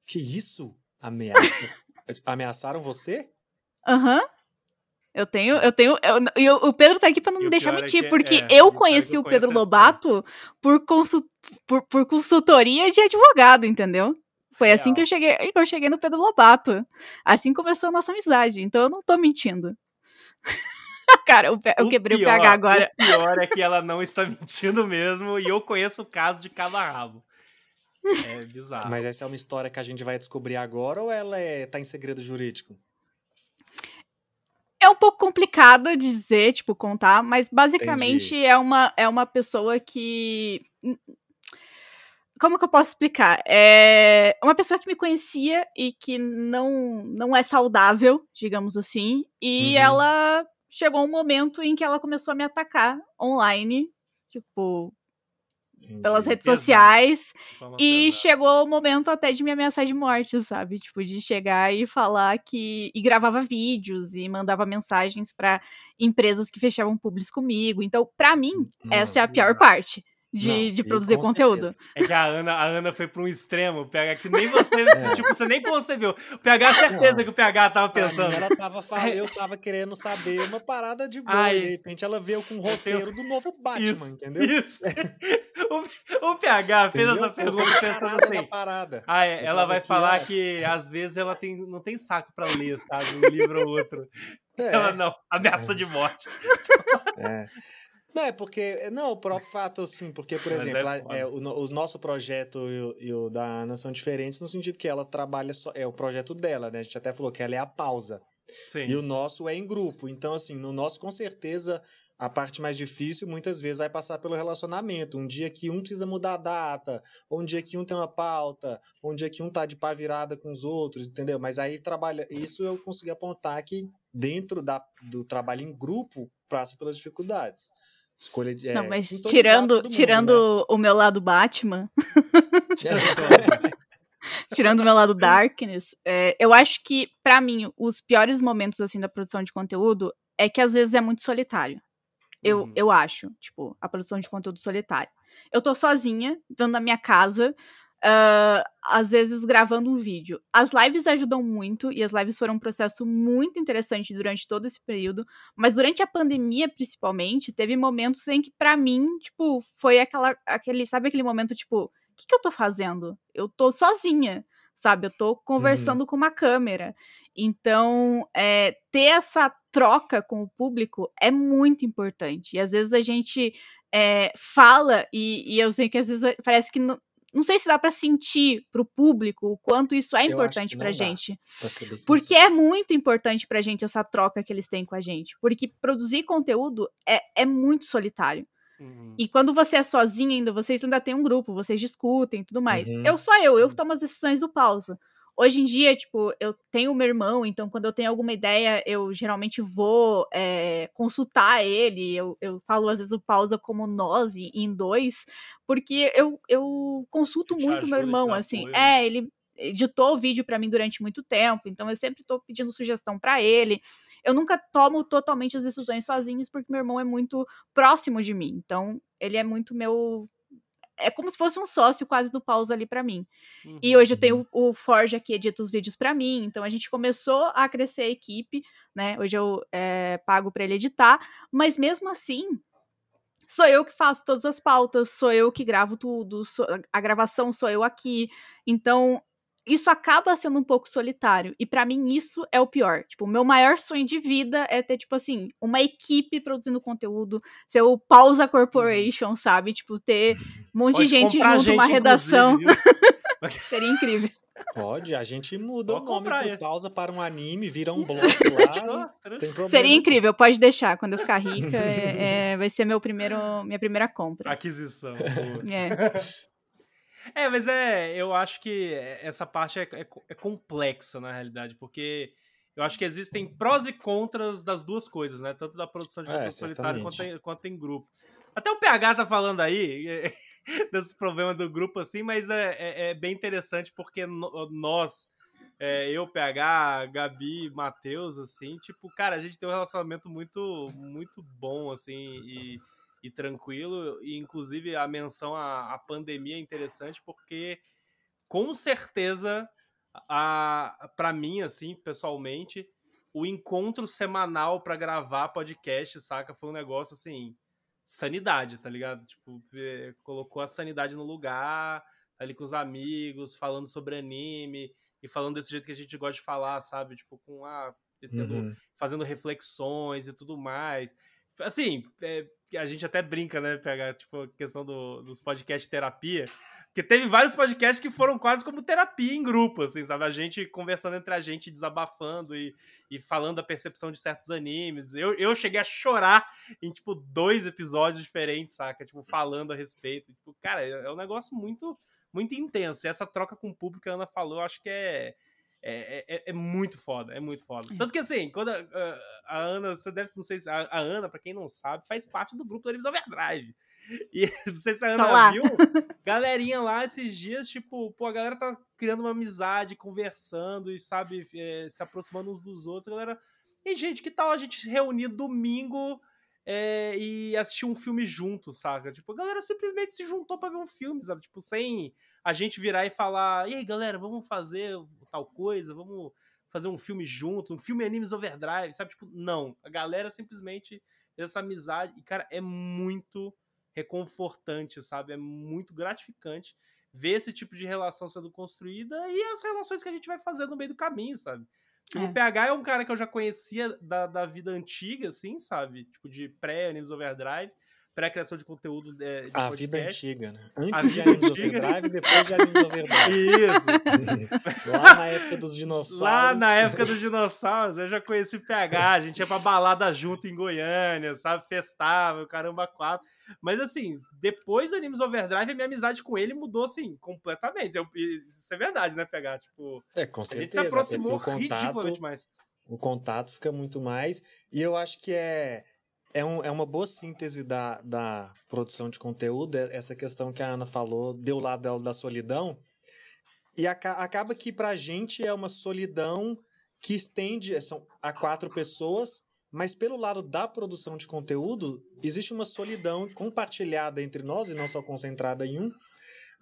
Que isso? Ameaça? *laughs* Ameaçaram você? Aham. Eu tenho, eu tenho. eu- E o- o Pedro tá aqui pra não me o deixar é mentir, que- porque é, o eu é conheci eu o Pedro. Lobato por, por, por consultoria de advogado, entendeu? Foi assim Real. que eu cheguei, que eu cheguei no Pedro Lobato. Assim começou a nossa amizade, então eu não tô mentindo. *laughs* Cara, eu, eu quebrei o pior- PH agora. O pior é que ela não está *laughs* mentindo mesmo e eu conheço o caso de cabo a rabo. É bizarro. Mas essa é uma história que a gente vai descobrir agora ou ela é, tá em segredo jurídico? É um pouco complicado de dizer, tipo, contar, mas basicamente é uma, é uma pessoa que. Como que eu posso explicar? É uma pessoa que me conhecia e que não, não é saudável, digamos assim, e Uhum. ela chegou um momento em que ela começou a me atacar online, tipo, pelas Entendi. redes Pesado. sociais, e chegou o momento até de me ameaçar de morte, sabe? Tipo, de chegar e falar que. E gravava vídeos e mandava mensagens pra empresas que fechavam públicos comigo. Então, pra mim, Não, essa é a pior parte de, Não, de produzir conteúdo. certeza. É que a Ana, a Ana foi pra um extremo, pega que nem você, *laughs* É. tipo, você nem concebeu. O PH, certeza Não. que o PH tava pensando. ela tava falando, *laughs* eu tava querendo saber uma parada de boa, Ai. e de repente ela veio com um Eu tenho- roteiro do novo Batman, Isso, entendeu? Isso. *laughs* O, o PH fez Entendeu? essa pergunta pensando assim. da parada. Ah, é, ela vai falar que às vezes ela tem, não tem saco pra ler, sabe? Um livro ou outro. É, Ela não, ameaça de morte. é. Não, é porque. Não, o próprio fato, assim, porque, por *laughs* Mas exemplo, é é, o, o nosso projeto e o, e o da Ana são diferentes no sentido que ela trabalha só. É o projeto dela, né? A gente até falou que ela é a pausa. Sim. E o nosso é em grupo. Então, assim, no nosso, com certeza, a parte mais difícil muitas vezes vai passar pelo relacionamento. Um dia que um precisa mudar a data, ou um dia que um tem uma pauta, ou um dia que um tá de pá virada com os outros, entendeu? Mas aí trabalha. Isso eu consegui apontar que dentro da, do trabalho em grupo passa pelas dificuldades. Escolha de. Não, é, mas sintonizar tirando, mundo, tirando né? o meu lado Batman, *laughs* tirando o meu lado Darkness, é, eu acho que, pra mim, os piores momentos, assim, da produção de conteúdo é que às vezes é muito solitário. Eu, Uhum. eu acho, tipo, a produção de conteúdo solitário. Eu tô sozinha, dentro da minha casa, ah, às vezes gravando um vídeo. As lives ajudam muito, e as lives foram um processo muito interessante durante todo esse período, mas durante a pandemia, principalmente, teve momentos em que, pra mim, tipo, foi aquela, aquele, sabe aquele momento, tipo, o que, que eu tô fazendo? Eu tô sozinha, sabe? Eu tô conversando com uma câmera. Então, é, ter essa troca com o público é muito importante. E às vezes a gente é, fala, e, e eu sei que às vezes parece que não. Não sei se dá pra sentir pro público o quanto isso é importante dá. gente. Bem Porque é muito importante pra gente essa troca que eles têm com a gente. Porque produzir conteúdo é, é muito solitário. Uhum. E quando você é sozinho ainda, vocês ainda têm um grupo, vocês discutem e tudo mais. Uhum. Eu sou eu, eu tomo as decisões do pausa. Hoje em dia, tipo, eu tenho meu irmão, então quando eu tenho alguma ideia, eu geralmente vou é, consultar ele. Eu, eu falo às vezes o pausa como nós, em- dois, porque eu, eu consulto muito meu irmão, assim. apoio? É, ele editou o vídeo pra mim durante muito tempo, então eu sempre tô pedindo sugestão pra ele. Eu nunca tomo totalmente as decisões sozinhos, porque meu irmão é muito próximo de mim. Então, ele é muito meu. É como se fosse um sócio quase do pausa ali pra mim. E Uhum. hoje eu tenho o o Forja que edita os vídeos pra mim. Então a gente começou a crescer a equipe, né? Hoje eu é, pago pra ele editar. Mas mesmo assim, sou eu que faço todas as pautas, sou eu que gravo tudo, sou, a gravação sou eu aqui. Então, isso acaba sendo um pouco solitário. E para mim isso é o pior. Tipo, o meu maior sonho de vida é ter, tipo assim, uma equipe produzindo conteúdo, ser o Pausa Corporation, uhum. sabe? Tipo, ter um monte Pode de gente junto, gente, uma redação. *laughs* Seria incrível. Pode, a gente muda Vou o nome por pausa para um anime, vira um *laughs* bloco lá. tem problema. Seria incrível, pode deixar. Quando eu ficar rica, é, é, *laughs* vai ser meu primeiro, minha primeira compra. Aquisição. é. É, mas é, eu acho que essa parte é, é, é, complexa na realidade, porque eu acho que existem prós e contras das duas coisas, né? Tanto da produção de conteúdo é, solitário quanto em, quanto em grupo. Até o PH tá falando aí *laughs* desse problema do grupo assim, mas é, é, é bem interessante porque nós, é, eu, PH, Gabi, Matheus, assim, tipo, cara, a gente tem um relacionamento muito, muito bom, assim, e e tranquilo. E, inclusive, a menção à, à pandemia é interessante porque, com certeza, a, para mim, assim, pessoalmente, o encontro semanal para gravar podcast, saca? Foi um negócio, assim, sanidade, tá ligado? Tipo, colocou a sanidade no lugar, ali com os amigos, falando sobre anime e falando desse jeito que a gente gosta de falar, sabe? Tipo, com a. Ah, tendo, uhum. fazendo reflexões e tudo mais. Assim, é, a gente até brinca, né? Pegar, tipo, a questão do, dos podcasts terapia. Porque teve vários podcasts que foram quase como terapia em grupo, assim, sabe? A gente conversando entre a gente, desabafando e, e falando da percepção de certos animes. Eu, eu cheguei a chorar em, tipo, dois episódios diferentes, saca? Tipo, falando a respeito. Tipo, cara, é, é um negócio muito, muito intenso. E essa troca com o público que a Ana falou, acho que é é, é, é, muito foda, é muito foda. É. Tanto que assim, quando a, a, a, Ana, você deve, não sei se. A, a, Ana, pra quem não sabe, faz parte do grupo do Animes Overdrive. E *laughs* não sei se a Ana tá viu, galerinha lá esses dias, tipo, pô, a galera tá criando uma amizade, conversando e, sabe, é, se aproximando uns dos outros. A galera. E, gente, que tal a gente reunir domingo é, e assistir um filme junto, saca? Tipo, a galera simplesmente se juntou para ver um filme, sabe? Tipo, sem a gente virar e falar, e aí, galera, vamos fazer tal coisa, vamos fazer um filme junto, um filme Animes Overdrive, sabe? Tipo, não. A galera simplesmente essa amizade. E, cara, é muito reconfortante, sabe? É muito gratificante ver esse tipo de relação sendo construída e as relações que a gente vai fazer no meio do caminho, sabe? É. O PH é um cara que eu já conhecia da, da vida antiga, assim, sabe? Tipo, de pré-Animes Overdrive pré-criação de conteúdo de, de A podcast. vida antiga, né? Antes de Animes Overdrive, depois de Animes Overdrive. Isso. *laughs* Lá na época dos dinossauros. Lá na época dos dinossauros, eu já conheci o PH, a gente ia pra balada junto em Goiânia, sabe? Festava, caramba, quatro. Mas assim, depois do Animes Overdrive, a minha amizade com ele mudou, assim, completamente. Eu, isso é verdade, né, PH? Tipo, é, com certeza. A gente se aproximou o contato, mais. O contato fica muito mais. E eu acho que é é, um, é uma boa síntese da, da produção de conteúdo, é, essa questão que a Ana falou, deu lado dela da solidão, e aca acaba que pra gente é uma solidão que estende são, a quatro pessoas, mas pelo lado da produção de conteúdo, existe uma solidão compartilhada entre nós, e não só concentrada em um,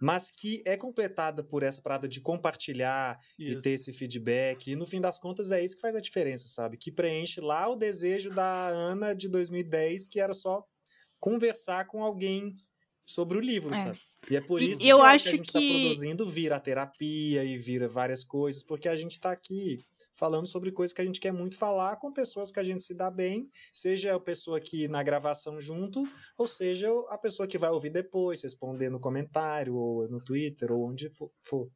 mas que é completada por essa parada de compartilhar isso. e ter esse feedback. E no fim das contas é isso que faz a diferença, sabe? Que preenche lá o desejo da Ana de 2010, que era só conversar com alguém sobre o livro, é. sabe? E é por isso que, eu que a gente está que... produzindo vira terapia e vira várias coisas, porque a gente está aqui falando sobre coisas que a gente quer muito falar com pessoas que a gente se dá bem, seja a pessoa que na gravação junto, ou seja a pessoa que vai ouvir depois, responder no comentário, ou no Twitter, ou onde for.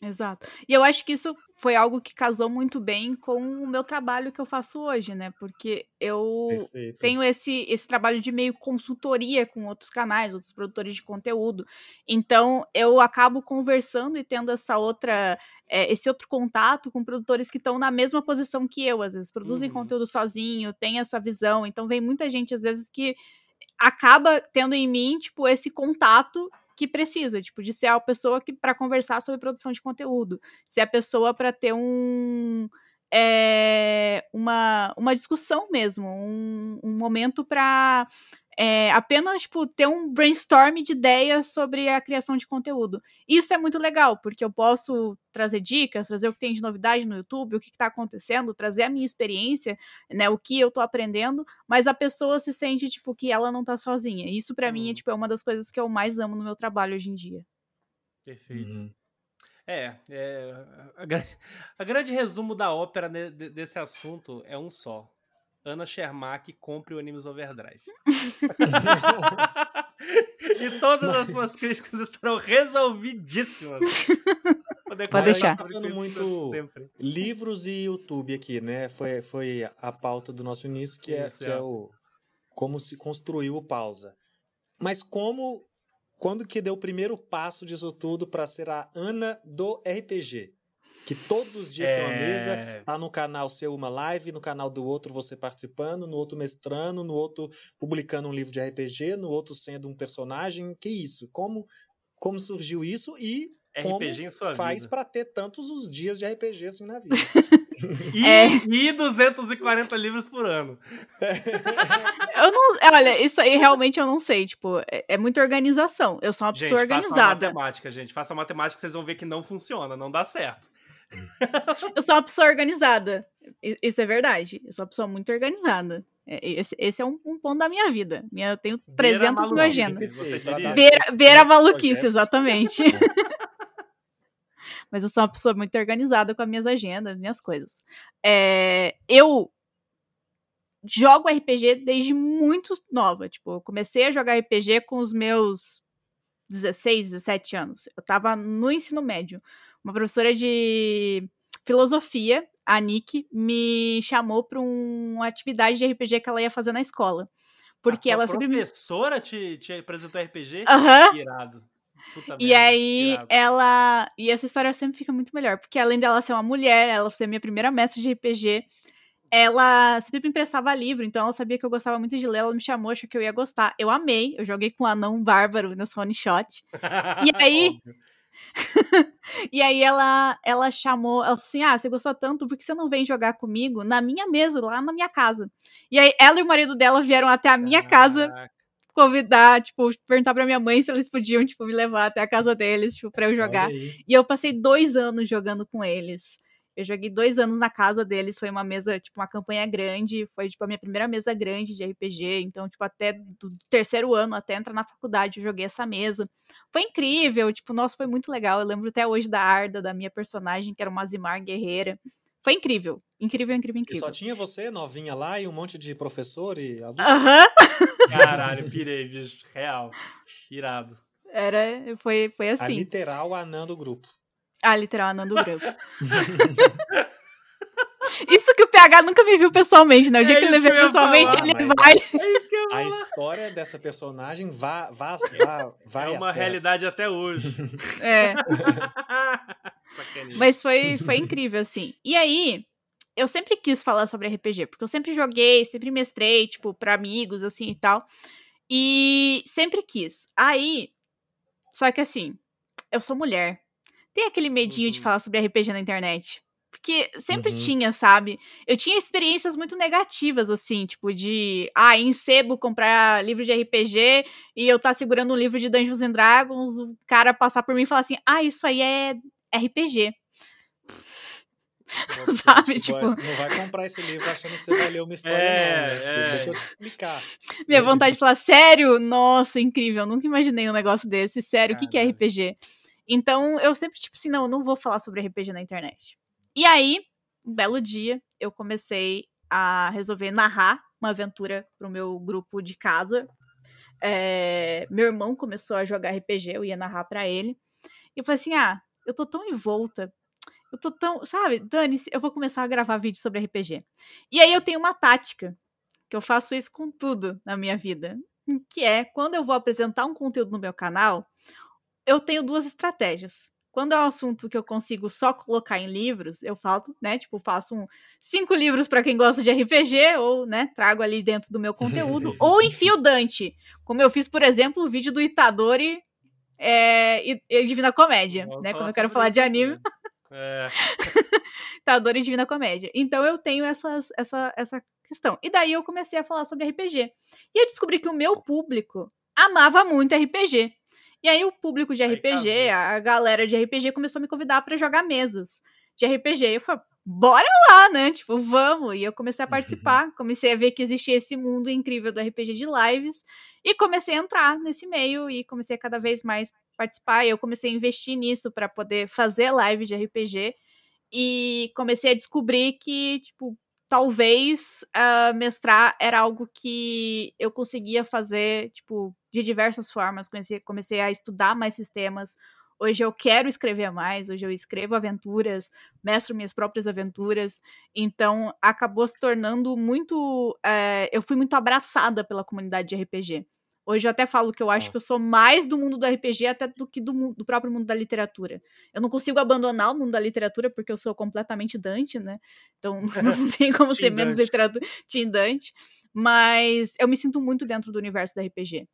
Exato. E eu acho que isso foi algo que casou muito bem com o meu trabalho que eu faço hoje, né? Porque eu Perfeito. tenho esse, esse trabalho de meio consultoria com outros canais, outros produtores de conteúdo. Então, eu acabo conversando e tendo essa outra, é, esse outro contato com produtores que estão na mesma posição que eu, às vezes produzem uhum. conteúdo sozinho, tem essa visão. Então, vem muita gente, às vezes, que acaba tendo em mim, tipo, esse contato que precisa, tipo, de ser a pessoa que para conversar sobre produção de conteúdo, ser a pessoa para ter um é, uma, uma discussão mesmo, um, um momento para é, apenas, tipo, ter um brainstorm de ideias sobre a criação de conteúdo. Isso é muito legal, porque eu posso trazer dicas, trazer o que tem de novidade no YouTube, o que está acontecendo, trazer a minha experiência, né, o que eu tô aprendendo, mas a pessoa se sente, tipo, que ela não tá sozinha. Isso para hum. mim é, uhum. tipo, é uma das coisas que eu mais amo no meu trabalho hoje em dia. Perfeito. Hum. É, é a, *laughs* a, grande resumo da ópera de, de, desse assunto é um só. Ana Shermack compre o Animes Overdrive. *laughs* *laughs* e todas as suas críticas estarão resolvidíssimas. Pode deixar. Falando muito sempre. livros e YouTube aqui, né? Foi, foi a pauta do nosso início, que, é, que é o como se construiu o pausa. Mas como quando que deu o primeiro passo disso tudo para ser a Ana do RPG? Que todos os dias é... tem uma mesa, é. tá no canal seu uma live, no canal do outro você participando, no outro mestrando, no outro publicando um livro de RPG, no outro sendo um personagem. Que isso? Como como surgiu isso e RPG como faz para ter tantos os dias de RPG assim na vida? *laughs* E, é. e 240 livros por ano. *laughs* eu não. Olha, isso aí realmente eu não sei. Tipo, é, é muita organização. Eu sou uma pessoa gente, organizada. Faça matemática, gente. Faça matemática, vocês vão ver que não funciona, não dá certo. *laughs* eu sou uma pessoa organizada. Isso é verdade. Eu sou uma pessoa muito organizada. É, esse, esse é um, um, ponto da minha vida. Minha, eu tenho 300 mil agendas. Beira, beira maluquice, exatamente. *laughs* *laughs* mas eu sou uma pessoa muito organizada com as minhas agendas, minhas coisas. É, eu jogo RPG desde muito nova. Tipo, eu comecei a jogar RPG com os meus 16, 17 anos. Eu tava no ensino médio. Uma professora de filosofia, a Nick, me chamou para um, uma atividade de RPG que ela ia fazer na escola. Porque a ela sempre. A professora te, te apresentou RPG? Aham. Uhum. Irado. Puta e merda, aí tirado. ela. E essa história sempre fica muito melhor. Porque além dela ser uma mulher, ela ser minha primeira mestre de RPG, ela sempre me emprestava livro, então ela sabia que eu gostava muito de ler, ela me chamou, achou que eu ia gostar. Eu amei, eu joguei com o anão bárbaro nessa one shot. *laughs* E aí. *laughs* e aí ela ela chamou, ela falou assim: "Ah, você gostou tanto, por que você não vem jogar comigo na minha mesa, lá na minha casa?". E aí ela e o marido dela vieram até a minha casa convidar, tipo, perguntar pra minha mãe se eles podiam, tipo, me levar até a casa deles, tipo, pra eu jogar. E eu passei dois anos jogando com eles. Eu joguei dois anos na casa deles, foi uma mesa, tipo, uma campanha grande, foi, tipo, a minha primeira mesa grande de RPG, então, tipo, até do terceiro ano, até entrar na faculdade, eu joguei essa mesa. Foi incrível, tipo, nossa, foi muito legal, eu lembro até hoje da Arda, da minha personagem, que era uma Zimar guerreira. Foi incrível. Incrível, incrível, incrível. E só tinha você, novinha lá, e um monte de professor e? Aham. Caralho, pirei, bicho. Real. Irado. Era, foi, foi assim. A literal anã do grupo. A literal anã do grupo. Isso que o PH nunca me viu pessoalmente, né? O dia é que ele vê pessoalmente, falar, ele vai. É a história dessa personagem vai, vai, *laughs* vai, vai É uma realidade até hoje. É. *laughs* Mas foi, foi incrível, assim. E aí, eu sempre quis falar sobre RPG, porque eu sempre joguei, sempre mestrei, tipo, pra amigos, assim e tal. E sempre quis. Aí, só que assim, eu sou mulher. Tem aquele medinho uhum. de falar sobre RPG na internet. Porque sempre uhum. tinha, sabe? Eu tinha experiências muito negativas, assim, tipo, de, ah, em sebo comprar livro de RPG e eu tá segurando um livro de Dungeons and Dragons, o cara passar por mim e falar assim, ah, isso aí é RPG. *laughs* Sabe? Tipo... Não vai comprar esse livro achando que você vai ler uma história, é, não. Né? É. Deixa eu te explicar. Minha vontade de falar, sério? Nossa, incrível. Eu nunca imaginei um negócio desse. Sério, o que, que é RPG? Então, eu sempre, tipo assim, não, eu não vou falar sobre RPG na internet. E aí, um belo dia, eu comecei a resolver narrar uma aventura pro meu grupo de casa. É... meu irmão começou a jogar RPG, eu ia narrar para ele. E eu falei assim: ah, eu tô tão envolta eu tô tão. Sabe, Dani, eu vou começar a gravar vídeo sobre RPG. E aí eu tenho uma tática, que eu faço isso com tudo na minha vida. Que é, quando eu vou apresentar um conteúdo no meu canal, eu tenho duas estratégias. Quando é um assunto que eu consigo só colocar em livros, eu falo, né? Tipo, faço um, cinco livros para quem gosta de RPG, ou, né, trago ali dentro do meu conteúdo, *laughs* ou enfio Dante. Como eu fiz, por exemplo, o vídeo do Itadori é, e, e Divina Comédia, né? Quando eu quero falar de anime. É. *laughs* Dor e Divina Comédia. Então eu tenho essas, essa, essa questão. E daí eu comecei a falar sobre RPG. E eu descobri que o meu público amava muito RPG. E aí o público de RPG, a galera de RPG começou a me convidar para jogar mesas de RPG. Eu falei, bora lá, né? Tipo, vamos. E eu comecei a participar, *laughs* comecei a ver que existia esse mundo incrível do RPG de lives e comecei a entrar nesse meio e comecei a cada vez mais participar. E eu comecei a investir nisso para poder fazer live de RPG e comecei a descobrir que, tipo, talvez uh, mestrar era algo que eu conseguia fazer, tipo, de diversas formas. Comecei, comecei a estudar mais sistemas. Hoje eu quero escrever mais, hoje eu escrevo aventuras, mestro minhas próprias aventuras. Então acabou se tornando muito. É, eu fui muito abraçada pela comunidade de RPG. Hoje eu até falo que eu acho que eu sou mais do mundo do RPG até do que do, do, próprio mundo da literatura. Eu não consigo abandonar o mundo da literatura porque eu sou completamente Dante, né? Então *laughs* não *laughs* tem como ser menos literatura. Tim Dante. Mas eu me sinto muito dentro do universo do RPG.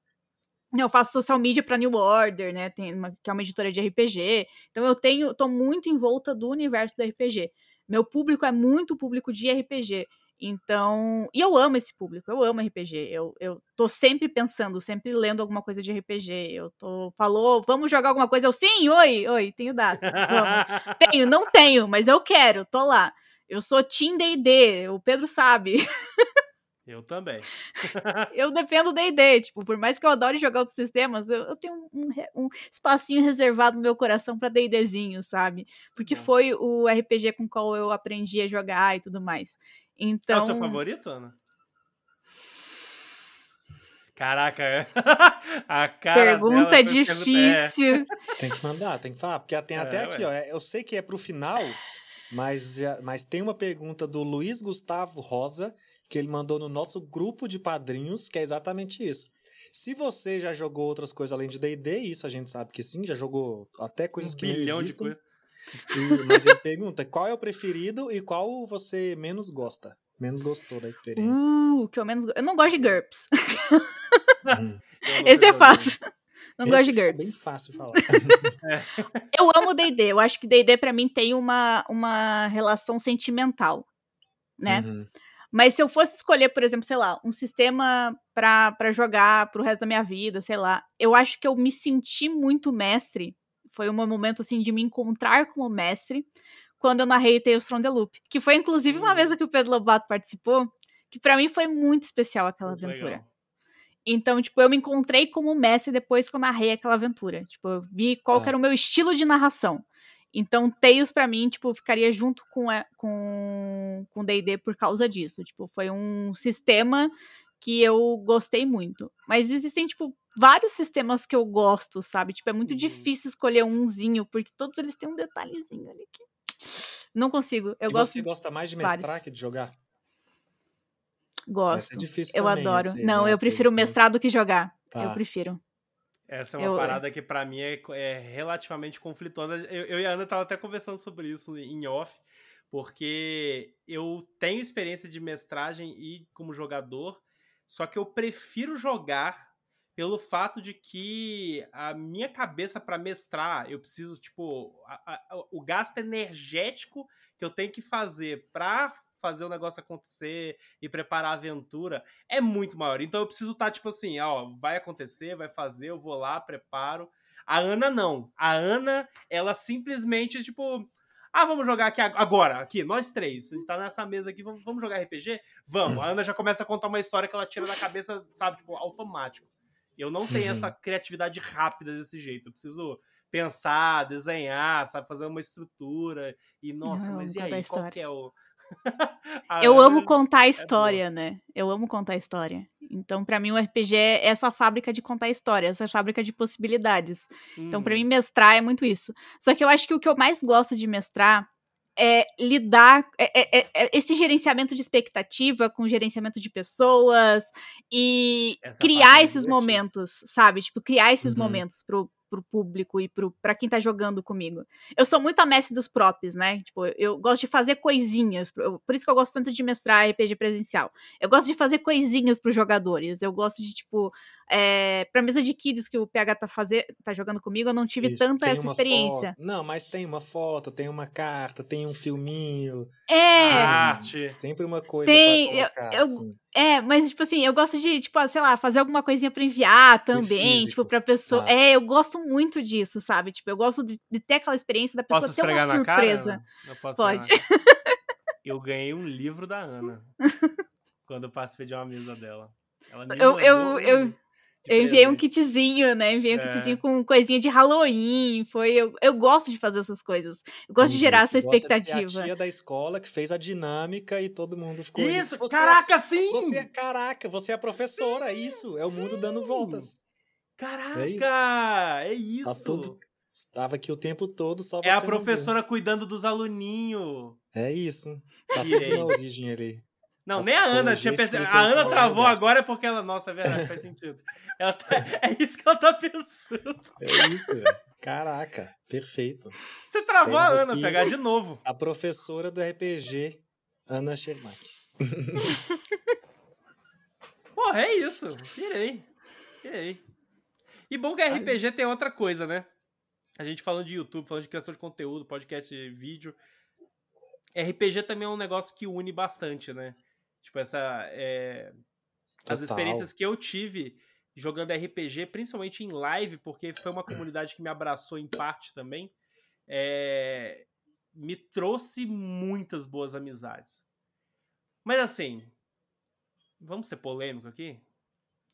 Eu faço social media para New Order, né? Tem uma, que é uma editora de RPG. Então eu tenho, tô muito em volta do universo do RPG. Meu público é muito público de RPG. Então, e eu amo esse público, eu amo RPG. Eu, eu tô sempre pensando, sempre lendo alguma coisa de RPG. Eu tô, falou, vamos jogar alguma coisa? Eu, sim, oi, oi, tenho data. *laughs* tenho, não tenho, mas eu quero, tô lá. Eu sou Team D&D, o Pedro sabe. *laughs* Eu também. *laughs* eu dependo do D&D, tipo, por mais que eu adore jogar outros sistemas, eu, eu tenho um, um, espacinho reservado no meu coração pra D&Dzinho, sabe? Porque Bom. foi o RPG com qual eu aprendi a jogar e tudo mais. Então... É o seu então favorito, Ana? Caraca, *laughs* a cara Pergunta difícil. *laughs* É. Tem que mandar, tem que falar, porque tem até é, aqui, ué. ó. É, eu sei que é pro final, mas, já, mas tem uma pergunta do Luiz Gustavo Rosa, que ele mandou no nosso grupo de padrinhos, que é exatamente isso. Se você já jogou outras coisas além de D&D, isso a gente sabe que sim, já jogou até coisas um que não existem. De e, mas ele pergunta qual é o preferido e qual você menos gosta. Menos gostou da experiência. Uh, que eu menos Eu não gosto de GURPS. Hum. *laughs* *laughs* Esse é fácil. Não Esse gosto de GURPS. É bem fácil de falar. *laughs* eu amo D&D. Eu acho que D&D para mim tem uma, uma relação sentimental, né? Uhum. Mas se eu fosse escolher, por exemplo, sei lá, um sistema para jogar pro resto da minha vida, sei lá, eu acho que eu me senti muito mestre foi um momento, assim, de me encontrar como mestre quando eu narrei Tales from the Loop. Que foi, inclusive, uma mesa que o Pedro Lobato participou, que para mim foi muito especial aquela muito aventura. Legal. Então, tipo, eu me encontrei como mestre depois que eu narrei aquela aventura. Tipo, eu vi qual é. era o meu estilo de narração. Então, Tails para mim, tipo, ficaria junto com com com D&D por causa disso. Tipo, foi um sistema que eu gostei muito. Mas existem, tipo, vários sistemas que eu gosto, sabe? Tipo, é muito uhum. difícil escolher umzinho, porque todos eles têm um detalhezinho ali que. *sniffs* Não consigo. Eu e gosto você gosta mais de mestrar vários. que de jogar? Gosto. É difícil eu também, adoro. Sei, não, eu prefiro mestrar do que jogar. Tá. Eu prefiro. Essa é uma eu... parada que para mim é, é, relativamente conflituosa. Eu, eu e a Ana tava até conversando sobre isso em off, porque eu tenho experiência de mestragem e como jogador, só que eu prefiro jogar pelo fato de que a minha cabeça para mestrar, eu preciso, tipo, a, a, o gasto energético que eu tenho que fazer para fazer o negócio acontecer e preparar a aventura é muito maior. Então eu preciso estar, tá, tipo assim, ó, vai acontecer, vai fazer, eu vou lá, preparo. A Ana não. A Ana, ela simplesmente, tipo, ah, vamos jogar aqui agora, aqui, nós três. A gente tá nessa mesa aqui, vamos, vamos jogar RPG? Vamos. A Ana já começa a contar uma história que ela tira da cabeça, sabe, tipo, automático. Eu não tenho uhum. essa criatividade rápida desse jeito. Eu preciso pensar, desenhar, sabe, fazer uma estrutura. E, nossa, não, mas e aí, qual que é o. *laughs* eu amo contar a é história, é né? Eu amo contar a história. Então, para mim, o RPG é essa fábrica de contar história, essa fábrica de possibilidades. Hum. Então, para mim, mestrar é muito isso. Só que eu acho que o que eu mais gosto de mestrar é lidar é, é, é, é esse gerenciamento de expectativa com gerenciamento de pessoas e Essa criar esses momentos, sabe? Tipo, criar esses uhum. momentos pro, pro público e pro, pra quem tá jogando comigo. Eu sou muito a mestre dos props, né? Tipo, eu gosto de fazer coisinhas. Por isso que eu gosto tanto de mestrar RPG presencial. Eu gosto de fazer coisinhas pros jogadores. Eu gosto de, tipo, É, pra mesa de kids que o PH tá, fazer, tá jogando comigo, eu não tive Isso, tanta essa experiência. foto. Não, mas tem uma foto, tem uma carta, tem um filminho. É, Arte. Sempre uma coisa Tem, pra eu- colocar, eu- assim. É, mas tipo assim, eu gosto de, tipo, sei lá, fazer alguma coisinha pra enviar também, físico. tipo, pra pessoa. Ah. É, eu gosto muito disso, sabe? Tipo, eu gosto de, de ter aquela experiência da pessoa Posso ter uma surpresa. cara? Não posso Pode. *laughs* Eu ganhei um livro da Ana. *laughs* quando eu participei de uma mesa dela. Ela me Eu- eu- eu- Eu enviei um kitzinho, né? Enviei um É. kitzinho com coisinha de Halloween. Foi, eu, eu gosto de fazer essas coisas. Eu gosto de gerar essa Isso, gosta de ser expectativa. a tia da escola que fez a dinâmica e todo mundo ficou. Isso, Você é caraca, sim! Você é caraca, você é a professora, é isso. É o mundo dando sim. voltas. Caraca! É isso. É isso! Tá tudo- Estava aqui o tempo todo, só você É a professora cuidando dos aluninhos. É isso. Tá tudo na origem ali. Não, A nem a Ana tinha pensado. A Ana na travou agora é porque ela. Nossa, é verdade, faz sentido. Tá- *laughs* É isso que ela tá pensando. É isso, velho. Caraca, perfeito. Você travou a Temos Ana, aqui- pegar de novo. A professora do RPG, Ana Schermack. *laughs* Porra, é isso. Pirei. Pirei. E bom que RPG tem outra coisa, né? A gente falando de YouTube, falando de criação de conteúdo, podcast, vídeo. RPG também é um negócio que une bastante, né? Tipo, essa. é, As experiências que eu tive jogando RPG, principalmente em live, porque foi uma comunidade que me abraçou em parte também, é, me trouxe muitas boas amizades. Mas assim, vamos ser polêmico aqui?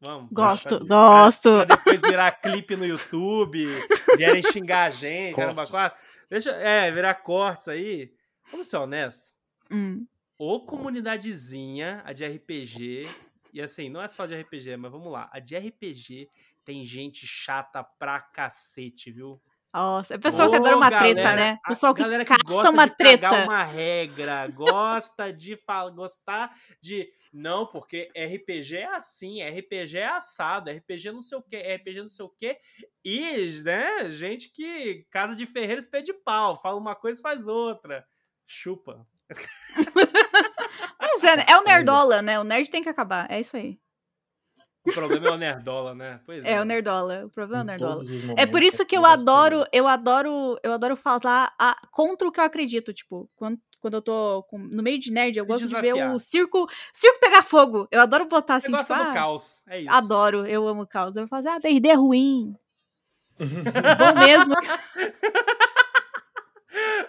Vamos. Gosto, Pra- gosto. Pra, pra depois virar clipe no YouTube, vierem xingar a gente, caramba, quase. Deixa, é, virar cortes aí. Vamos ser honestos. Hum. Ô comunidadezinha, a de RPG, e assim, não é só de RPG, mas vamos lá. A de RPG tem gente chata pra cacete, viu? Nossa, é pessoa que Ô, adora uma treta, galera, né? a Pessoal que galera caça uma treta. uma regra, gosta de falar, gostar de não, porque RPG é assim, RPG é assado, RPG não sei o que, RPG não sei o que, e, né, gente que casa de ferreiro espelho de pau, fala uma coisa e faz outra, chupa. Mas é, né? é o nerdola, né? O nerd tem que acabar. É isso aí. O problema é o nerdola, né? Pois é. É o nerdola. O problema é o nerdola. É por isso que eu adoro, eu adoro, eu adoro falar a- contra o que eu acredito, tipo, quando, quando eu tô com- no meio de nerd, eu Se gosto de ver desafiar. o circo, circo pegar fogo. Eu adoro botar Você assim, gosta tipo, do ah, caos, é isso. adoro, eu amo caos. Eu vou fazer, ah, D&D é ruim. *laughs* Bom mesmo. *laughs*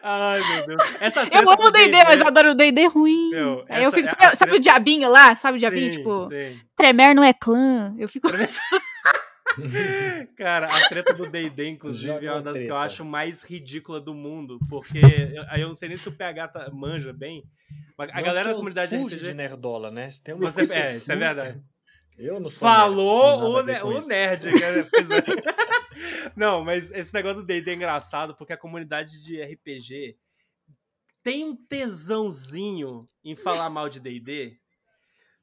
Ai, meu Deus. Essa Eu treta amo o D&D, mas adoro o D&D ruim. Meu, Aí eu fico, é sabe, sabe o treta- diabinho lá? Sabe o diabinho, Sim, tipo, sim. Tremer não é clã. Eu fico, *laughs* *laughs* Cara, a treta do D&D, *laughs* inclusive, é uma das que eu treta. acho mais ridícula do mundo, porque eu- aí eu não sei nem se o PH tá- manja bem, mas a Não galera da eu comunidade fujo RPG... de nerdola, né? Se tem uma Você, coisa eu é, isso é verdade. Eu não sou nerd, Falou não o, ne- o nerd. Não, mas esse negócio do D&D é engraçado porque a comunidade de RPG tem um tesãozinho em falar mal de D&D.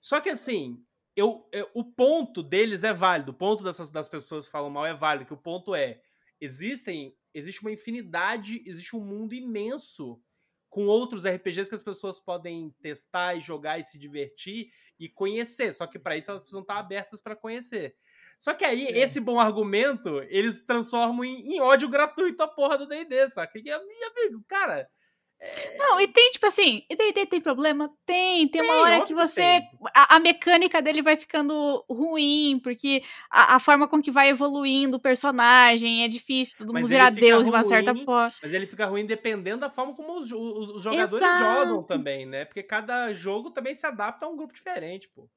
Só que assim, eu, eu- o ponto deles é válido. O ponto dessas, das pessoas que falam mal é válido. Que o ponto é, existem, existe uma infinidade, existe um mundo imenso com outros RPGs que as pessoas podem testar e jogar e se divertir e conhecer. Só que para isso elas precisam estar abertas para conhecer. Só que aí, É. esse bom argumento, eles transformam em, em ódio gratuito a porra do D&D, saca? E, amigo, cara... Não, e tem, tipo assim, e D&D tem problema? Tem, tem uma Tem, hora óbvio que que você, tem. a, a mecânica dele vai ficando ruim, porque a, a forma com que vai evoluindo o personagem é difícil, todo mundo virar Deus de uma certa forma. Mas ele fica ruim dependendo da forma como os, os- os jogadores Exato. jogam também, né? Porque cada jogo também se adapta a um grupo diferente, pô.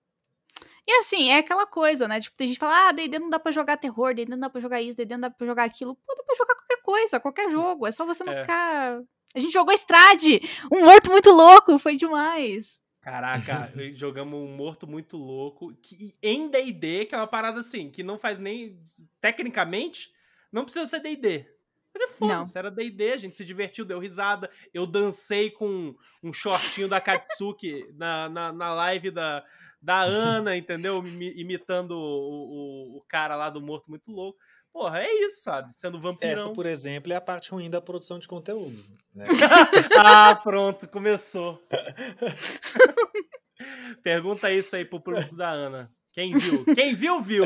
E assim, é aquela coisa, né? Tipo, tem gente que fala, ah, D&D não dá pra jogar terror, D&D não dá pra jogar isso, D&D não dá pra jogar aquilo. Pô, dá pra jogar qualquer coisa, qualquer jogo, é só você não É. ficar... A gente jogou Estrade, um morto muito louco, foi demais. Caraca, *laughs* jogamos um morto muito louco. Que, em DD, que é uma parada assim, que não faz nem. Tecnicamente, não precisa ser DD. Mas é foda-se, era DD, a gente se divertiu, deu risada. Eu dancei com um shortinho da Katsuki na, na, na live da, da *laughs* Ana, entendeu? Mi- Imitando o, o, o cara lá do Morto Muito Louco. Porra, é isso, sabe? Sendo vampirão. Essa, por exemplo, é a parte ruim da produção de conteúdo. Né? *laughs* ah, pronto, começou. *laughs* Pergunta isso aí pro público da Ana. Quem viu? Quem viu, viu.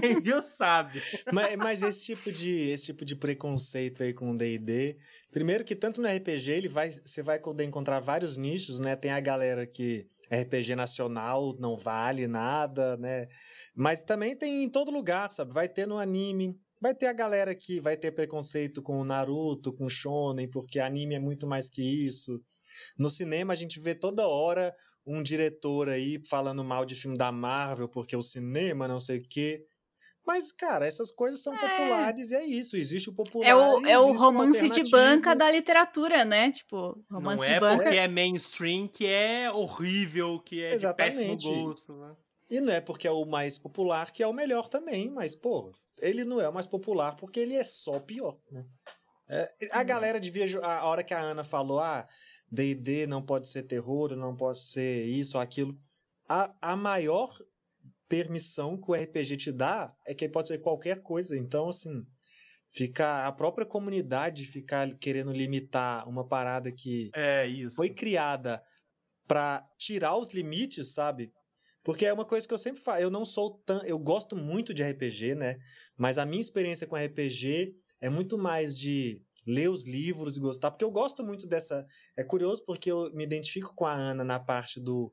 Quem viu, sabe. Mas, mas, esse tipo de esse tipo de preconceito aí com o D&D, primeiro que tanto no RPG ele vai, você vai poder encontrar vários nichos, né? Tem a galera que RPG nacional não vale nada, né? Mas também tem em todo lugar, sabe? Vai ter no anime, vai ter a galera que vai ter preconceito com o Naruto, com o Shonen, porque anime é muito mais que isso. No cinema a gente vê toda hora um diretor aí falando mal de filme da Marvel, porque o cinema, não sei o quê. Mas, cara, essas coisas são é. populares e é isso. Existe o popular. É o, é o romance de banca da literatura, né? Tipo, romance Não é de banca. porque é mainstream que é horrível, que é Exatamente. de péssimo gosto, né? E não é porque é o mais popular que é o melhor também, mas, pô, ele não é o mais popular porque ele é só pior, né? É, a galera devia. A hora que a Ana falou, ah, D&D não pode ser terror, não pode ser isso ou aquilo. A, a maior permissão que o RPG te dá é que ele pode ser qualquer coisa. Então, assim, fica a própria comunidade ficar querendo limitar uma parada que é isso. foi criada para tirar os limites, sabe? Porque é uma coisa que eu sempre falo, eu não sou tão, eu gosto muito de RPG, né? Mas a minha experiência com RPG é muito mais de ler os livros e gostar, porque eu gosto muito dessa. É curioso porque eu me identifico com a Ana na parte do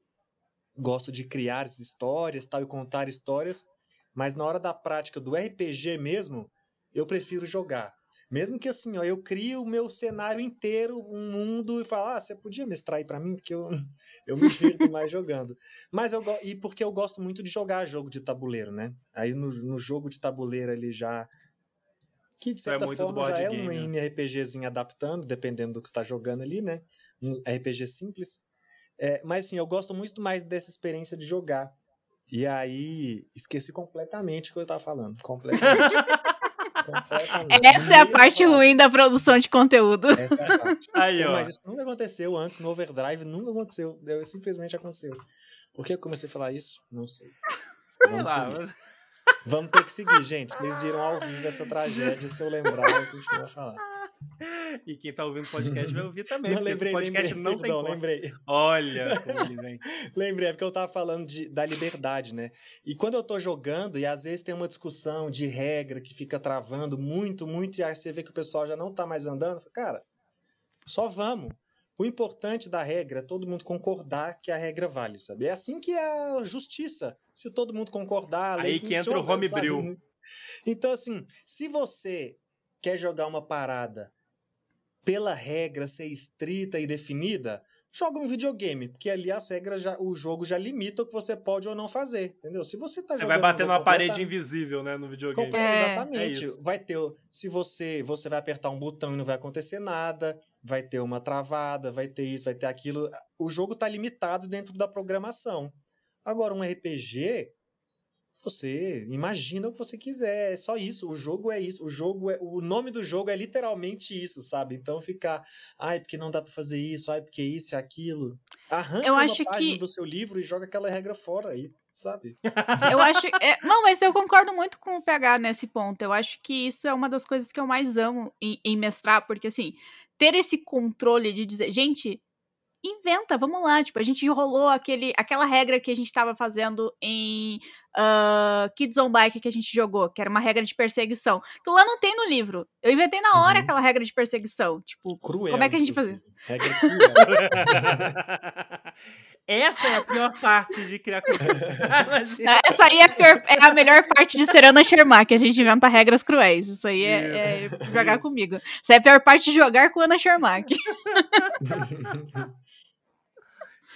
gosto de criar histórias tal e contar histórias, mas na hora da prática do RPG mesmo, eu prefiro jogar. Mesmo que assim, ó, eu crio o meu cenário inteiro, um mundo e falo, ah, você podia mestrar aí para mim, porque eu, *laughs* eu me divirto mais jogando. Mas eu e porque eu gosto muito de jogar jogo de tabuleiro, né? Aí no, no jogo de tabuleiro ali já que de certa é forma já é um né? RPGzinho adaptando, dependendo do que está jogando ali, né? Um RPG simples. É, mas sim, eu gosto muito mais dessa experiência de jogar. E aí, esqueci completamente o que eu estava falando. Completamente. *laughs* completamente. Essa é a parte ruim da produção de conteúdo. *laughs* Essa é a parte. Aí, ó. Mas isso nunca aconteceu antes no Overdrive, nunca aconteceu. Simplesmente aconteceu. Por que eu comecei a falar isso? Não sei. Sei lá, mas... Vamos ter que seguir, gente. Eles viram ao vivo essa tragédia. Se eu lembrar, eu continuo a falar. *laughs* E quem tá ouvindo o podcast vai ouvir *laughs* também. Não, lembrei, podcast lembrei, não perdão, tem lembrei. Olha *laughs* como ele vem. lembrei, é porque eu tava falando de, da liberdade, né? E quando eu tô jogando, e às vezes tem uma discussão de regra que fica travando muito, muito, e aí você vê que o pessoal já não tá mais andando, cara, só vamos. O importante da regra é todo mundo concordar que a regra vale, sabe? É assim que é a justiça. Se todo mundo concordar, a lei Aí que entra o homebrew. Então, assim, se você quer jogar uma parada pela regra ser estrita e definida, joga um videogame, porque ali as regras já, o jogo já limita o que você pode ou não fazer, entendeu? Se você tá você vai bater numa parede invisível, né, no videogame. É, Exatamente. É vai ter, se você, você vai apertar um botão e não vai acontecer nada, vai ter uma travada, vai ter isso, vai ter aquilo. O jogo tá limitado dentro da programação. Agora um RPG, você imagina o que você quiser, é só isso. O jogo é isso. O jogo é o nome do jogo é literalmente isso, sabe? Então ficar, ai, porque não dá para fazer isso, ai, porque isso e aquilo. Arranca eu acho uma página que... do seu livro e joga aquela regra fora aí. Sabe? *laughs* Eu acho. É, não, mas eu concordo muito com o PH nesse ponto. Eu acho que isso é uma das coisas que eu mais amo em, em mestrar, porque assim, ter esse controle de dizer, gente, inventa, vamos lá. Tipo, a gente rolou aquele, aquela regra que a gente tava fazendo em uh, Kids on Bike que a gente jogou, que era uma regra de perseguição. Que lá não tem no livro. Eu inventei na hora uhum. aquela regra de perseguição. Tipo, cruel, como é que a gente fazia? Regra cruel. *laughs* Essa é a pior parte de criar conteúdo. *laughs* Essa aí é a, pior, é a, melhor parte de ser Ana Sherman, que a gente inventa regras cruéis. Isso aí é, é jogar Isso. comigo. Essa é a pior parte de jogar com Ana Sherman. *laughs*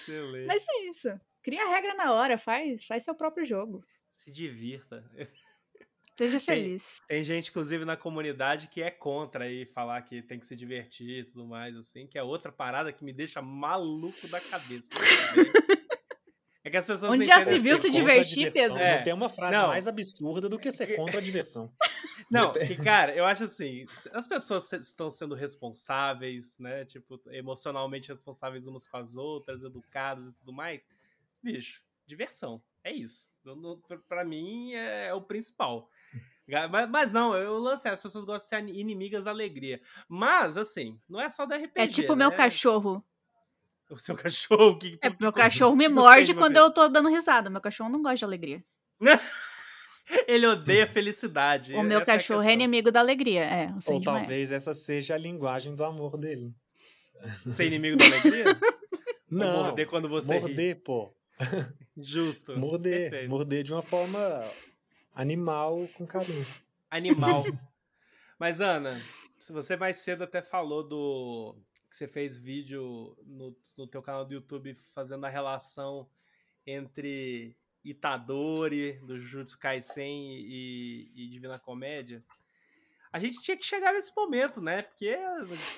Excelente. Mas é isso. Cria a regra na hora, faz, faz seu próprio jogo. Se divirta. Seja feliz. Tem, tem, gente, inclusive, na comunidade que é contra aí falar que tem que se divertir e tudo mais, assim, que é outra parada que me deixa maluco da cabeça. É que as pessoas Onde já se viu se divertir, Pedro? É. Não tem uma frase não. mais absurda do que ser *laughs* contra a diversão. Não, *laughs* que, cara, eu acho assim, as pessoas estão sendo responsáveis, né? Tipo, emocionalmente responsáveis umas com as outras, educadas e tudo mais. Bicho, diversão. É isso. Para mim é, é, o principal. Mas, mas não, eu lancei, as pessoas gostam de ser inimigas da alegria. Mas, assim, não é só da RPG. É tipo né? meu cachorro. O seu cachorro? O que, É, que- meu que- cachorro me morde quando eu tô dando risada. Meu cachorro não gosta de alegria. *laughs* Ele odeia felicidade. O meu essa é cachorro é, questão. inimigo da alegria. É, Ou é. talvez essa seja a linguagem do amor dele. Ser inimigo da alegria? *laughs* Ou Não, morder quando você ri? morder, pô. Justo. Morder. Perfeito. Morder de uma forma animal com carinho. Animal. *laughs* Mas, Ana, se você mais cedo até falou do. que você fez vídeo no, no teu canal do YouTube fazendo a relação entre Itadori, do Jujutsu Kaisen e, e Divina Comédia. A gente tinha que chegar nesse momento, né? Porque,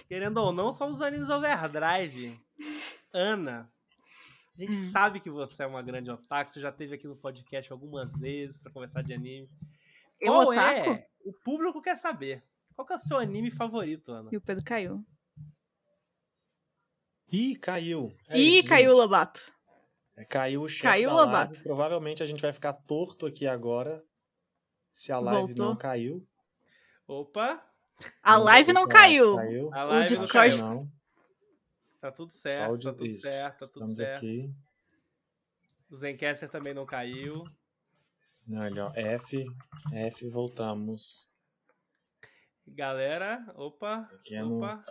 querendo ou não, são os animes overdrive. Ana, a gente Hum. sabe que você é uma grande otaku, você já esteve aqui no podcast algumas vezes pra conversar de anime. Eu, Qual otaku? é? O público quer saber. Qual que é o seu anime favorito, Ana? E o Pedro caiu. Ih, caiu. É Ih, isso, caiu o. Lobato. É, Caiu o chefe Caiu da o Lobato. live. Provavelmente a gente vai ficar torto aqui agora. Se a live Voltou. não caiu. Opa, A live não caiu. caiu. a O live não Acho Discord- que caiu. não. Tá tudo certo, o de- tá tudo isso. certo, tá tudo Estamos certo. aqui. O Zencaster também não caiu. Olha, ó, F, F, voltamos. Galera, opa, Pequeno- opa.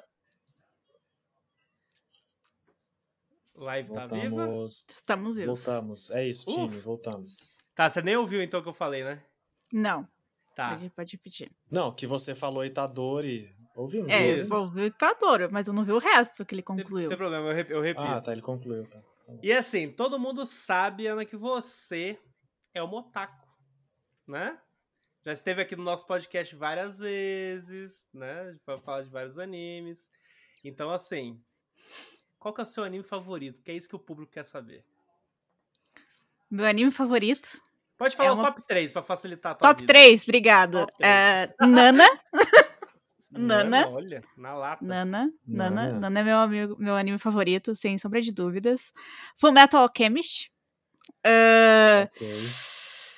Live tá viva? Voltamos. Estamos vivos. Voltamos. É isso, Uf. time, voltamos. Tá, você nem ouviu então o que eu falei, né? Não, Tá. pode, pode repetir. Não, que você falou Itadori. Ouvimos? É, Isso. ouvimos? vou ver o Itadoro, mas eu não vi o resto que ele concluiu. Não tem problema, eu, rep- eu repito. Ah, tá, ele concluiu. Tá. E assim, todo mundo sabe, Ana, que você é um otaku, né? Já esteve aqui no nosso podcast várias vezes, né? Pra falar de vários animes. Então, assim, qual que é o seu anime favorito? Porque é isso que o público quer saber. Meu anime favorito. Pode falar É o uma- top 3 pra facilitar a tua Top vida. 3, obrigado. Top três. É, Nana. *laughs* Nana. Olha, na lata. Nana. Nana. Nana. Nana é meu, amigo, meu anime favorito, sem sombra de dúvidas. Full Metal Alchemist. Ah, Ok.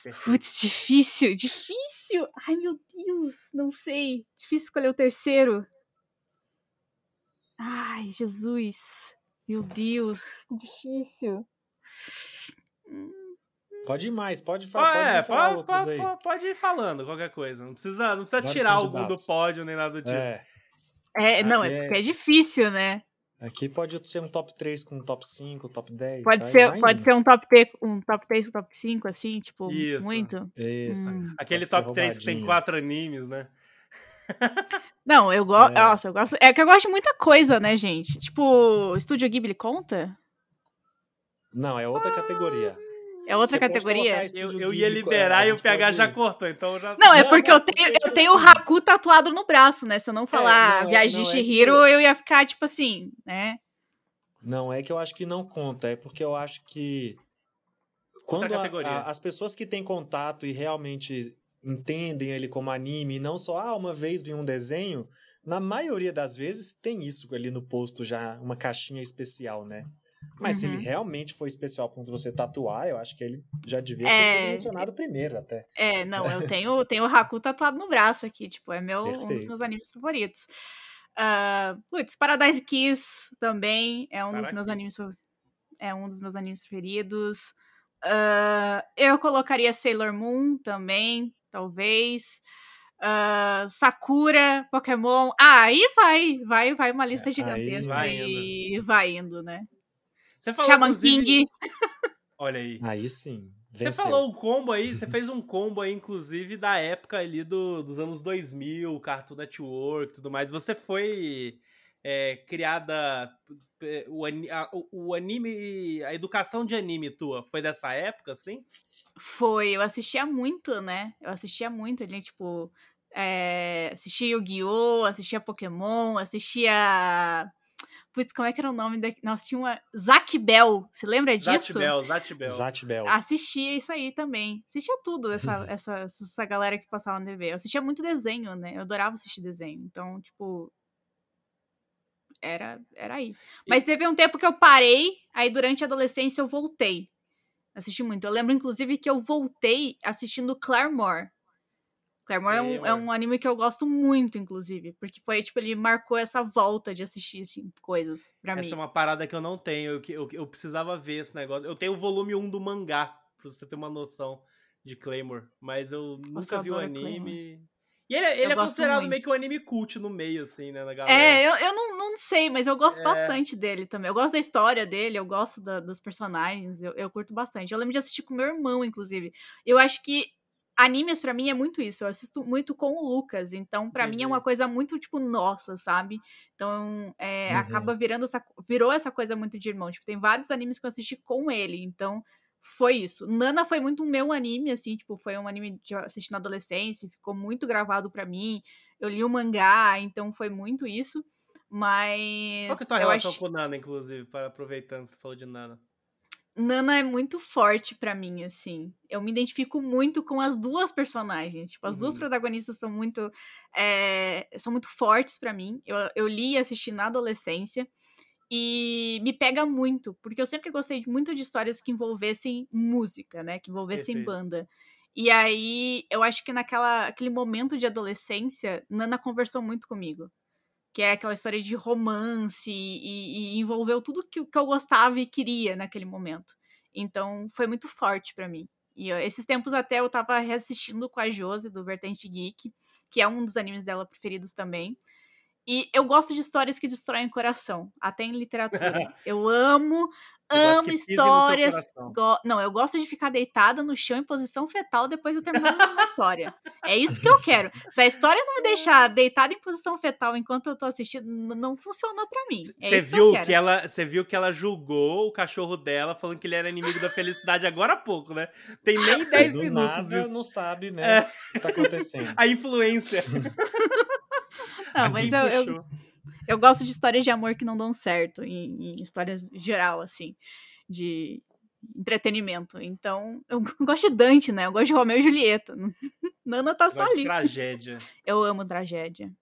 Perfeito. Putz, difícil, difícil. Ai, meu Deus, não sei. Difícil escolher o terceiro. Ai, Jesus. Meu Deus, que difícil. Pode ir mais, pode, Ah, fa pode é, falar pode, outros pode- aí. pode- ir falando qualquer coisa. Não precisa, não precisa Vários tirar algum do pódio nem nada do tipo. É, É, não, é É. porque é difícil, né? aqui pode ser um top 3 com um top 5, top 10. Pode vai- ser, vai pode indo. ser um top, T, um top 3 ou top 5, assim, tipo, Isso. muito. Isso. Hum. Aquele top 3 que tem quatro animes, né? *laughs* Não, eu gosto. É. Nossa, eu gosto. É que eu gosto de muita coisa, né, gente? Tipo, Estúdio Ghibli conta? Não, é outra categoria. É outra Você categoria? Eu, eu ia Ghibli, liberar e o PH pode- já cortou, então já. Não, é porque eu tenho, eu tenho o Haku tatuado no braço, né? Se eu não falar não, Viagem não, de é que- Shihiro, eu ia ficar, tipo assim, né? Não, é que eu acho que não conta, é porque eu acho que quando a- a- as pessoas que têm contato e realmente entendem ele como anime, e não só, ah, uma vez vi um desenho, na maioria das vezes tem isso ali no posto já, uma caixinha especial, né? Mas se Uhum. ele realmente foi especial para você tatuar, eu acho que ele já devia ter É. sido mencionado primeiro até. É, não, eu *laughs* tenho, tenho o Haku tatuado no braço aqui, tipo, é meu, um dos meus animes favoritos. Ah, putz, Paradise Kiss também é um dos meus Paradise. animes é um dos meus animes preferidos. Ah, eu colocaria Sailor Moon também, talvez. Ah, Sakura, Pokémon. Ah, aí vai, vai, vai uma lista É, gigantesca vai e vai indo, né? Você falou, Shaman inclusive- King. Olha aí. Aí sim. Você venceu. falou um combo aí, você *laughs* fez um combo aí, inclusive, da época ali do, dos anos 2000, Cartoon Network e tudo mais. Você foi é, criada. é, O, a- o- o anime. A educação de anime tua foi dessa época, assim? Foi, eu assistia muito, né? Eu assistia muito ali, tipo. É, assistia Yu-Gi-Oh!, assistia Pokémon, assistia. Putz, como é que era o nome da. Nossa, tinha uma. Zack Bell, você lembra disso? Zatibel, Zatibel. Zatbel. Assistia isso aí também. Assistia tudo, essa, *laughs* essa, essa galera que passava na TV. Eu assistia muito desenho, né? Eu adorava assistir desenho. Então, tipo. Era, era aí. Mas teve um tempo que eu parei, aí durante a adolescência eu voltei. Assisti muito. Eu lembro, inclusive, que eu voltei assistindo Claremore. Claymore é um, é Claymore. um anime que eu gosto muito, inclusive. Porque foi, tipo, ele marcou essa volta de assistir assim, coisas pra Essa é mim. uma parada que eu não tenho. Eu, que- eu, eu precisava ver esse negócio. Eu tenho o volume 1 do mangá, pra você ter uma noção de Claymore. Mas eu nunca eu vi o anime. E ele, é- ele é considerado muito. meio que um anime cult no meio, assim, né, da galera. É, eu, eu não, não sei, mas eu gosto É. bastante dele também. Eu gosto da história dele, eu gosto da- dos personagens, eu, eu curto bastante. Eu lembro de assistir com meu irmão, inclusive. Eu acho que animes pra mim é muito isso. Eu assisto muito com o Lucas, então pra mim é uma coisa muito tipo nossa, sabe? Então é, Uhum. acaba virando essa virou essa coisa muito de irmão. Tipo, tem vários animes que eu assisti com ele, então foi isso. Nana foi muito o meu anime, assim, tipo, foi um anime que eu assisti na adolescência, ficou muito gravado pra mim. Eu li o mangá, então foi muito isso. Mas. Qual que é a tua relação acho- com Nana, inclusive, para aproveitando que você falou de Nana? Nana é muito forte pra mim, assim. Eu me identifico muito com as duas personagens. Tipo, as duas Uhum. protagonistas são muito. é, são muito fortes pra mim. Eu, eu li e assisti na adolescência. E me pega muito, porque eu sempre gostei muito de histórias que envolvessem música, né? Que envolvessem Perfeito. banda. E aí, eu acho que naquela aquele momento de adolescência, Nana conversou muito comigo. Que é aquela história de romance e, e envolveu tudo que, que eu gostava e queria naquele momento. Então, foi muito forte pra mim. E esses tempos até eu tava reassistindo com a Josi, do Vertente Geek, que é um dos animes dela preferidos também. E eu gosto de histórias que destroem o coração, até em literatura. *laughs* Eu amo, amo que histórias. go- Não, eu gosto de ficar deitada no chão em posição fetal depois de eu terminar uma história. É isso que eu quero. *laughs* Se a história não me deixar deitada em posição fetal enquanto eu tô assistindo, não funcionou pra mim. É Você que viu que, quero. ela, você viu que ela julgou o cachorro dela, falando que ele era inimigo da felicidade agora há pouco, né? Tem nem *laughs* 10 Do minutos nada não sabe, né? É. O que tá acontecendo. *laughs* A influência. Não, mas eu, eu. Eu gosto de histórias de amor que não dão certo, em, em histórias geral, assim, de entretenimento. Então, eu *laughs* gosto de Dante, né? Eu gosto de Romeu e Julieta. *laughs* Nana tá só ali. tragédia. Eu amo tragédia.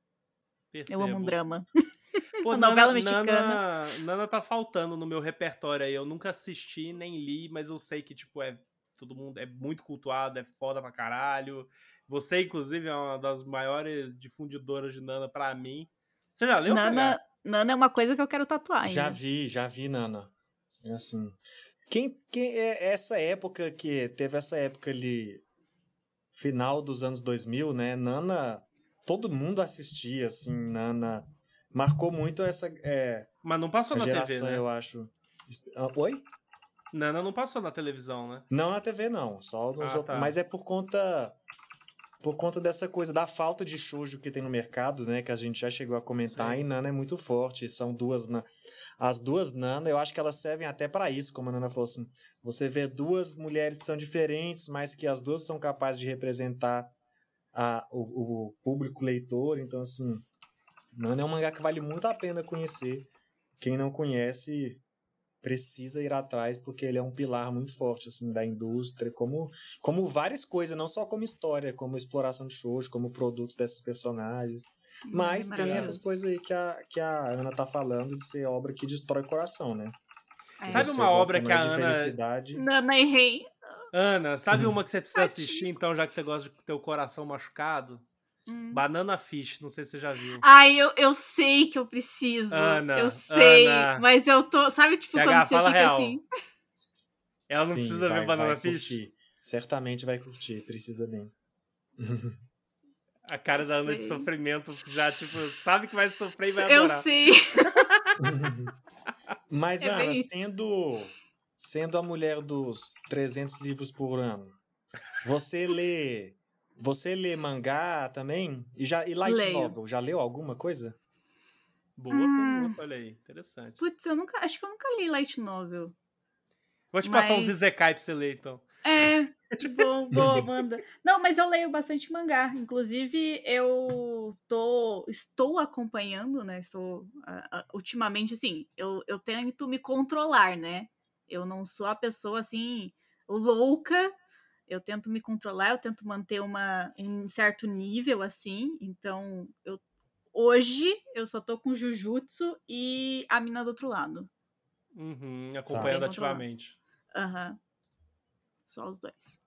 Eu amo um percebo. drama. Pô, *laughs* Nana, novela mexicana. Nana, Nana tá faltando no meu repertório aí. Eu nunca assisti, nem li, mas eu sei que, tipo, é todo mundo é muito cultuado, é foda pra caralho. Você, inclusive, é uma das maiores difundidoras de Nana pra mim. Você já leu? Nana, Nana é uma coisa que eu quero tatuar Já ainda. vi, já vi, Nana. É assim. Quem, quem é essa época que teve essa época ali, final dos anos 2000, né? Nana, todo mundo assistia, assim, Nana. Marcou muito essa é, Mas não passou a na geração, TV, né? eu acho. Oi? Nana não passou na televisão, né? Não na TV, não. Só no Ah, jogo. tá. Mas é por conta. Por conta dessa coisa, da falta de shoujo que tem no mercado, né? Que a gente já chegou a comentar. Sim. E Nana é muito forte. São duas. Na... As duas Nana, eu acho que elas servem até para isso, como a Nana falou assim. Você vê duas mulheres que são diferentes, mas que as duas são capazes de representar a, o, o público leitor. Então, assim. Nana é um mangá que vale muito a pena conhecer. Quem não conhece precisa ir atrás porque ele é um pilar muito forte assim da indústria, como como várias coisas, não só como história, como exploração de shows, como produto desses personagens. Mas tem essas coisas aí que a, que a Ana tá falando de ser obra que destrói o coração, né? É. Sabe uma obra que a Ana- felicidade. Nana e Rei. Ana, sabe uma que você precisa assistir, então, já que você gosta de ter o coração machucado? Hum. Banana Fish, não sei se você já viu. Ai, eu, eu sei que eu preciso. Ana, eu sei, Ana. mas eu tô. Sabe, tipo, PH, quando você fala fica real. assim. Ela não Sim, precisa vai, ver Banana vai Fish? curtir. Certamente vai curtir, precisa bem. A cara da Ana de Sei. sofrimento já, tipo, sabe que vai sofrer e vai Eu adorar. sei. *laughs* Mas, É Ana, sendo, sendo a mulher dos 300 livros por ano, você lê. Você lê mangá também? E, já, e light Leio. novel? Já leu alguma coisa? Boa Hum. pergunta, olha aí. Interessante. Putz, eu nunca. Acho que eu nunca li Light Novel. Vou te passar uns Mas- Izekai pra você ler, então. É, tipo, boa, manda. Não, mas eu leio bastante mangá. Inclusive, eu tô, estou acompanhando, né? Estou, ah, ultimamente, assim, eu, eu tento me controlar, né? Eu não sou a pessoa, assim, louca. Eu tento me controlar, eu tento manter uma, um certo nível, assim. Então, eu, hoje, eu só tô com Jujutsu e a Mina do Outro Lado. Uhum, acompanhando Bem ativamente. Aham. Só os dois.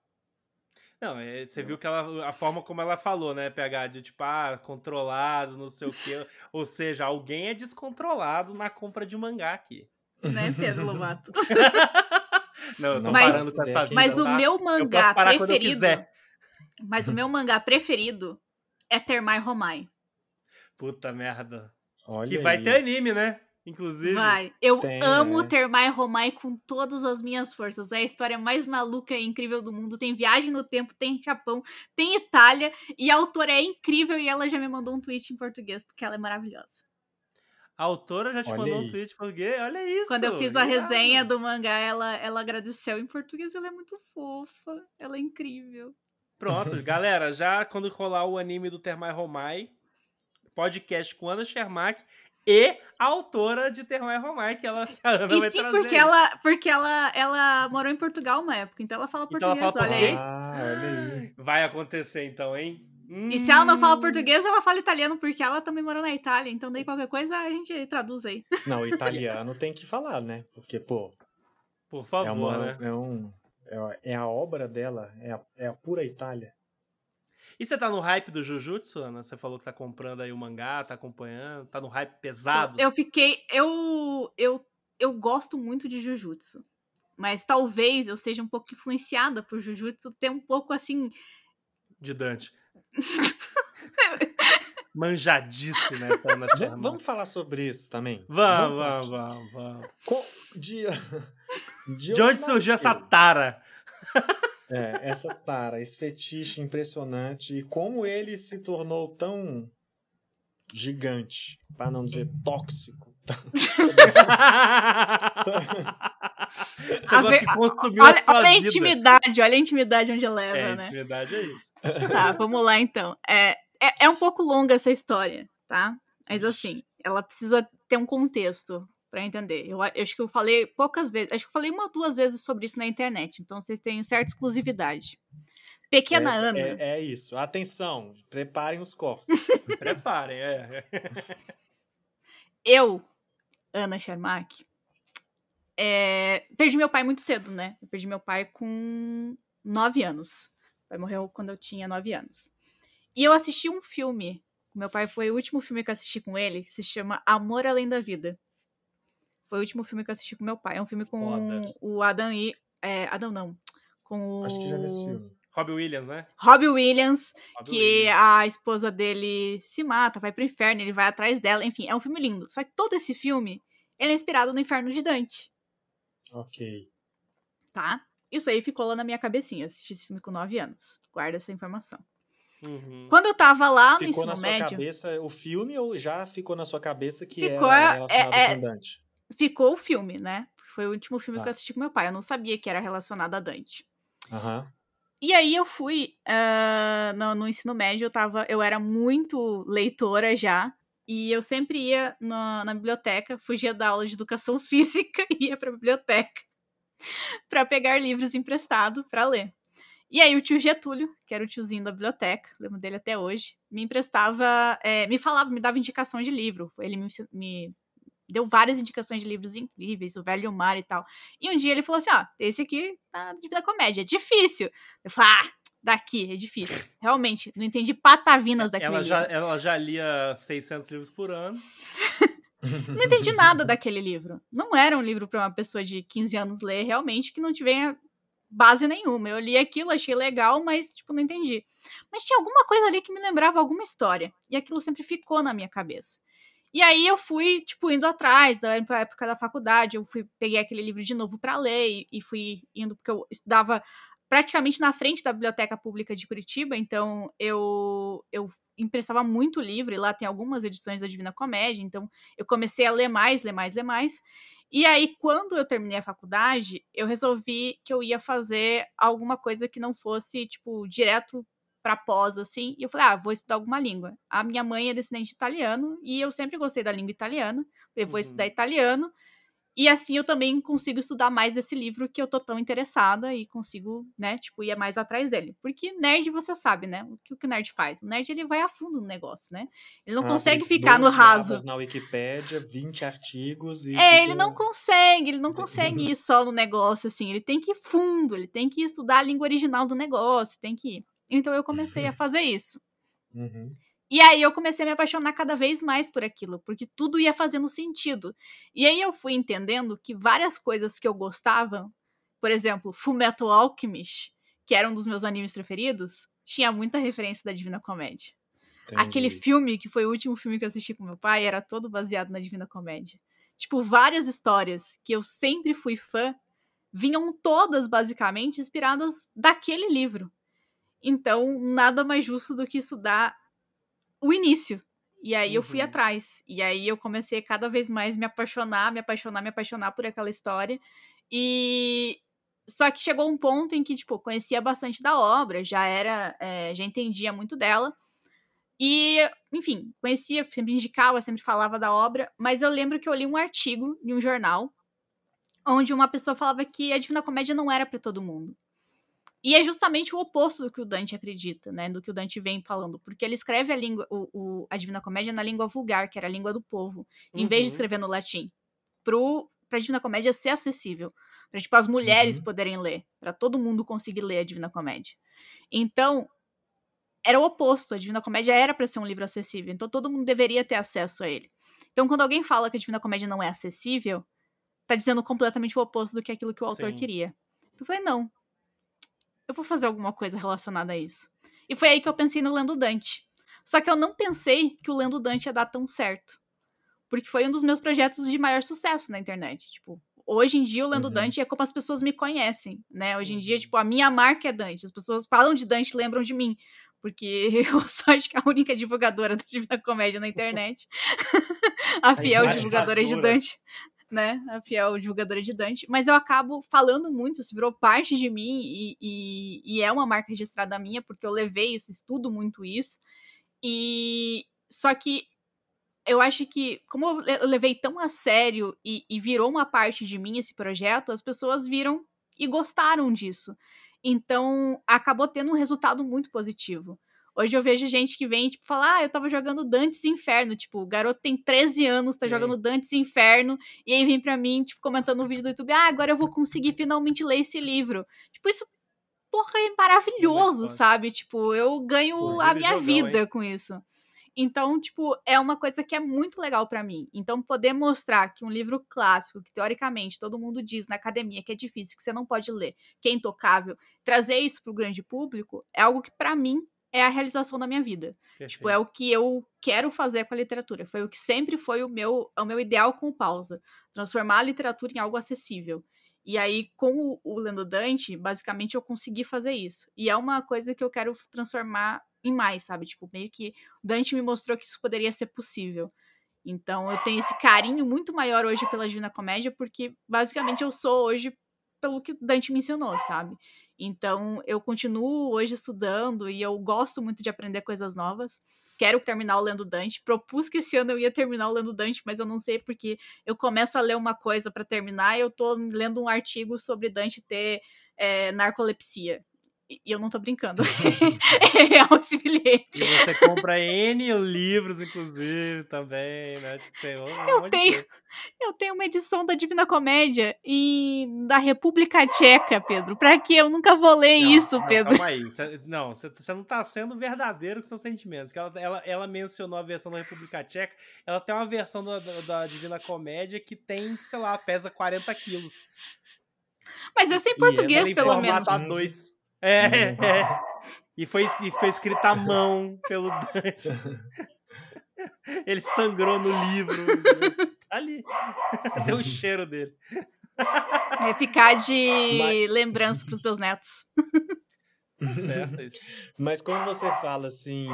Não, é, você viu que ela, a forma como ela falou, né, PH, de tipo, ah, controlado, não sei o quê. *laughs* Ou seja, alguém é descontrolado na compra de mangá aqui. Né, Pedro Lobato? *laughs* não, eu tô Mas- parando com essa vida, Mas o tá? meu Eu mangá posso parar quando eu preferido. Mas o meu *laughs* mangá preferido é Termai Romai. Puta merda. Olha Que vai aí. ter anime, né? Inclusive. Vai. Eu Tem, amo é. Termai Romai com todas as minhas forças. É a história mais maluca e incrível do mundo. Tem viagem no tempo, tem Japão, tem Itália. E a autora é incrível e ela já me mandou um tweet em português, porque ela é maravilhosa. A autora já te Olha mandou um aí. tweet português. Olha isso. Quando eu fiz a resenha do mangá, ela, ela agradeceu em português. Ela é muito fofa. Ela é incrível. Pronto, *laughs* galera, já quando rolar o anime do Termai Romai, podcast com Ana Shermack e a autora de Termai Romai, que ela que a Ana vai E sim, trazer. porque ela, porque ela, ela morou em Portugal uma época, então ela fala Então ela português, fala olha português? aí. Ah, olha aí. Vai acontecer então, hein? E se ela não fala Hum, português, ela fala italiano, porque ela também morou na Itália. Então, daí qualquer coisa a gente traduz aí. Não, *laughs* italiano tem que falar, né? Porque, pô, Por é, favor, uma, né? é, um, é, é a obra dela, é a, é a pura Itália. E você tá no hype do Jujutsu, Ana? Você falou que tá comprando aí o mangá, tá acompanhando, tá no hype pesado? Eu fiquei. Eu, eu, eu gosto muito de Jujutsu. Mas talvez eu seja um pouco influenciada por Jujutsu, ter um pouco assim. De Dante. Manjadíssima essa Ana Vamos, falar sobre isso também? Vamos, vamos, vamos, vamos. De, *laughs* de, De onde surgiu essa tara? É, essa tara, esse fetiche impressionante e como ele se tornou tão gigante, para não dizer tóxico. *laughs* *laughs* A ver- Olha, olha a intimidade, olha a intimidade onde leva, É, né? intimidade é isso. Tá, vamos lá então. É, é, é um pouco longa essa história, tá? Mas assim, ela precisa ter um contexto pra entender. Eu, eu acho que eu falei poucas vezes, acho que eu falei uma ou duas vezes sobre isso na internet, então vocês têm certa exclusividade. Pequena é, Ana. É, é isso. Atenção, preparem os cortes. *laughs* Preparem, é. Eu, Ana Sharmak, é, perdi meu pai muito cedo, né? Eu perdi meu pai com nove anos. Meu pai morreu quando eu tinha nove anos. E eu assisti um filme. Meu pai foi o último filme que eu assisti com ele, que se chama Amor Além da Vida. Foi o último filme que eu assisti com meu pai. É um filme com Foda. o Adam e. É, Adam não. Com o. Acho que já vi esse filme. Robbie Williams, né? Robbie Williams, Robbie que Williams. a esposa dele se mata, vai pro inferno, ele vai atrás dela, enfim, é um filme lindo. Só que todo esse filme, ele é inspirado no Inferno de Dante, Ok. tá? Isso aí ficou lá na minha cabecinha, eu assisti esse filme com 9 anos. Guarda essa informação. Uhum. Quando eu tava lá no Ficou ensino na sua médio, cabeça o filme ou já ficou na sua cabeça que Ficou, era é- relacionado é- com Dante? ficou o filme, né? Foi o último filme Tá. que eu assisti com meu pai. Eu não sabia que era relacionado a Dante. Aham. E aí eu fui ah, no, no ensino médio, eu tava, eu era muito leitora já. E eu sempre ia na, na biblioteca, fugia da aula de educação *laughs* física e ia pra biblioteca *laughs* pra pegar livros emprestados pra ler. E aí o tio Getúlio, que era o tiozinho da biblioteca, lembro dele até hoje, me emprestava, é, me falava, me dava indicação de livro. Ele me, me deu várias indicações de livros incríveis, o Velho Mar e tal. E um dia ele falou assim: ó, esse aqui tá de vida comédia, é difícil. Eu falei, ah, daqui, é difícil. Realmente, não entendi patavinas daquele Ela já, livro. ela já lia 600 livros por ano. *laughs* *laughs* Não entendi nada daquele livro. Não era um livro pra uma pessoa de 15 anos ler, realmente, que não tiver base nenhuma. Eu li aquilo, achei legal, mas, tipo, não entendi. Mas tinha alguma coisa ali que me lembrava alguma história. E aquilo sempre ficou na minha cabeça. E aí eu fui, tipo, indo atrás, da época da faculdade, eu fui, peguei aquele livro de novo pra ler e, e fui indo, porque eu estudava praticamente na frente da Biblioteca Pública de Curitiba, então eu, eu emprestava muito livro, e lá tem algumas edições da Divina Comédia, então eu comecei a ler mais, ler mais, ler mais. E aí, quando eu terminei a faculdade, eu resolvi que eu ia fazer alguma coisa que não fosse, tipo, direto pra pós, assim. E eu falei, ah, vou estudar alguma língua. A minha mãe é descendente de italiano, e eu sempre gostei da língua italiana. Eu vou Uhum. estudar italiano. E assim eu também consigo estudar mais desse livro que eu tô tão interessada e consigo, né, tipo, ir mais atrás dele. Porque nerd, você sabe, né? O que o nerd faz? O nerd, ele vai a fundo no negócio, né? Ele não consegue ficar no raso. na Wikipédia, 20 artigos e... É, fica... ele não consegue, ele não consegue *laughs* ir só no negócio, assim. Ele tem que ir fundo, ele tem que estudar a língua original do negócio, tem que ir. Então eu comecei a *laughs* fazer isso. Uhum. E aí eu comecei a me apaixonar cada vez mais por aquilo, porque tudo ia fazendo sentido. E aí eu fui entendendo que várias coisas que eu gostava, por exemplo, Fullmetal Alchemist, que era um dos meus animes preferidos, tinha muita referência da Divina Comédia. Entendi. Aquele filme, que foi o último filme que eu assisti com meu pai, era todo baseado na Divina Comédia. Tipo, várias histórias que eu sempre fui fã vinham todas basicamente inspiradas daquele livro. Então, nada mais justo do que estudar o início. E aí uhum. eu fui uhum. atrás. E aí eu comecei cada vez mais me apaixonar, me apaixonar, me apaixonar por aquela história. E só que chegou um ponto em que, tipo, conhecia bastante da obra, já era, é, já entendia muito dela. E, enfim, conhecia, sempre indicava, sempre falava da obra, mas eu lembro que eu li um artigo em um jornal onde uma pessoa falava que a Divina Comédia não era para todo mundo. E é justamente o oposto do que o Dante acredita, né? Do que o Dante vem falando. Porque ele escreve a língua, o, o a Divina Comédia na língua vulgar, que era a língua do povo, em vez de uhum. escrever no latim. Pro, pra Divina Comédia ser acessível. Pra, tipo, as mulheres uhum. poderem ler. para todo mundo conseguir ler a Divina Comédia. Então, era o oposto. A Divina Comédia era para ser um livro acessível. Então, todo mundo deveria ter acesso a ele. Então, quando alguém fala que a Divina Comédia não é acessível, tá dizendo completamente o oposto do que aquilo que o autor Sim. queria. Então, eu falei, não, eu vou fazer alguma coisa relacionada a isso. E foi aí que eu pensei no Lendo Dante. Só que eu não pensei que o Lendo Dante ia dar tão certo. Porque foi um dos meus projetos de maior sucesso na internet. Tipo, hoje em dia o Lendo uhum. Dante é como as pessoas me conhecem, né? Hoje em dia, uhum. tipo, a minha marca é Dante. As pessoas falam de Dante lembram de mim. Porque *laughs* eu sou acho que a única divulgadora *laughs* da Divina Comédia na *laughs* internet. a fiel divulgadora de Dante né? A fiel divulgadora de Dante. Mas eu acabo falando muito, isso virou parte de mim e, e, e é uma marca registrada minha, porque eu levei isso, estudo muito isso. E só que eu acho que, como eu levei tão a sério e, e, virou uma parte de mim esse projeto, as pessoas viram e gostaram disso. Então, acabou tendo um resultado muito positivo. Hoje eu vejo gente que vem, tipo, falar, ah, eu tava jogando Dantes Inferno. Tipo, o garoto tem 13 anos, tá é. jogando Dantes Inferno, e aí vem pra mim, tipo, comentando no vídeo do YouTube, ah, agora eu vou conseguir finalmente ler esse livro. Tipo, isso, porra, é maravilhoso, é sabe? Tipo, eu ganho a minha jogão, vida hein? com isso. Então, tipo, é uma coisa que é muito legal para mim. Então, poder mostrar que um livro clássico, que teoricamente todo mundo diz na academia que é difícil, que você não pode ler, que é intocável, trazer isso pro grande público é algo que para mim é a realização da minha vida. Perfeito. Tipo, é o que eu quero fazer com a literatura. Foi o que sempre foi o meu, o meu ideal com o pausa. Transformar a literatura em algo acessível. E aí, com o, o Lendo Dante, basicamente eu consegui fazer isso. E é uma coisa que eu quero transformar em mais, sabe? Tipo, meio que Dante me mostrou que isso poderia ser possível. Então, eu tenho esse carinho muito maior hoje pela Divina Comédia, porque basicamente eu sou hoje pelo que Dante me ensinou, sabe? Então, eu continuo hoje estudando e eu gosto muito de aprender coisas novas. Quero terminar o Lendo Dante. Propus que esse ano eu ia terminar o Lendo Dante, mas eu não sei porque eu começo a ler uma coisa para terminar e eu tô lendo um artigo sobre Dante ter é, narcolepsia. E eu não tô brincando. *laughs* *laughs* é real esse bilhete. E você compra N livros, inclusive, também, né? Tipo, tem um eu, tenho, *laughs* eu tenho uma edição da Divina Comédia e da República Tcheca, Pedro. Pra quê? Eu nunca vou ler não, isso, Pedro. Calma aí. não, você, não tá sendo verdadeiro com seus sentimentos. Que ela, ela, ela mencionou a versão da República Tcheca. Ela tem uma versão da, da, da Divina Comédia que tem, sei lá, pesa 40 quilos. Mas é sem português, pelo menos. A2. É, é. *laughs* E foi, e foi escrito à mão pelo Dante. *laughs* Ele sangrou no livro. Ali. *laughs* Deu o cheiro dele. É ficar de Mas... lembrança para os meus netos. Certo, isso. Mas quando você fala assim,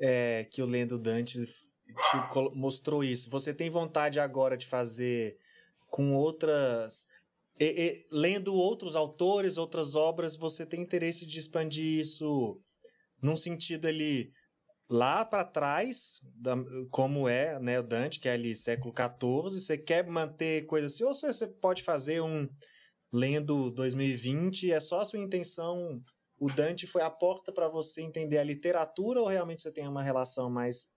é, que o Lendo Dante te mostrou isso, você tem vontade agora de fazer com outras e, e, lendo outros autores, outras obras, você tem interesse de expandir isso num sentido ali lá para trás, da, como é né, o Dante, que é ali século XIV, você quer manter coisa assim, ou você pode fazer um lendo 2020, é só a sua intenção. O Dante foi a porta para você entender a literatura ou realmente você tem uma relação mais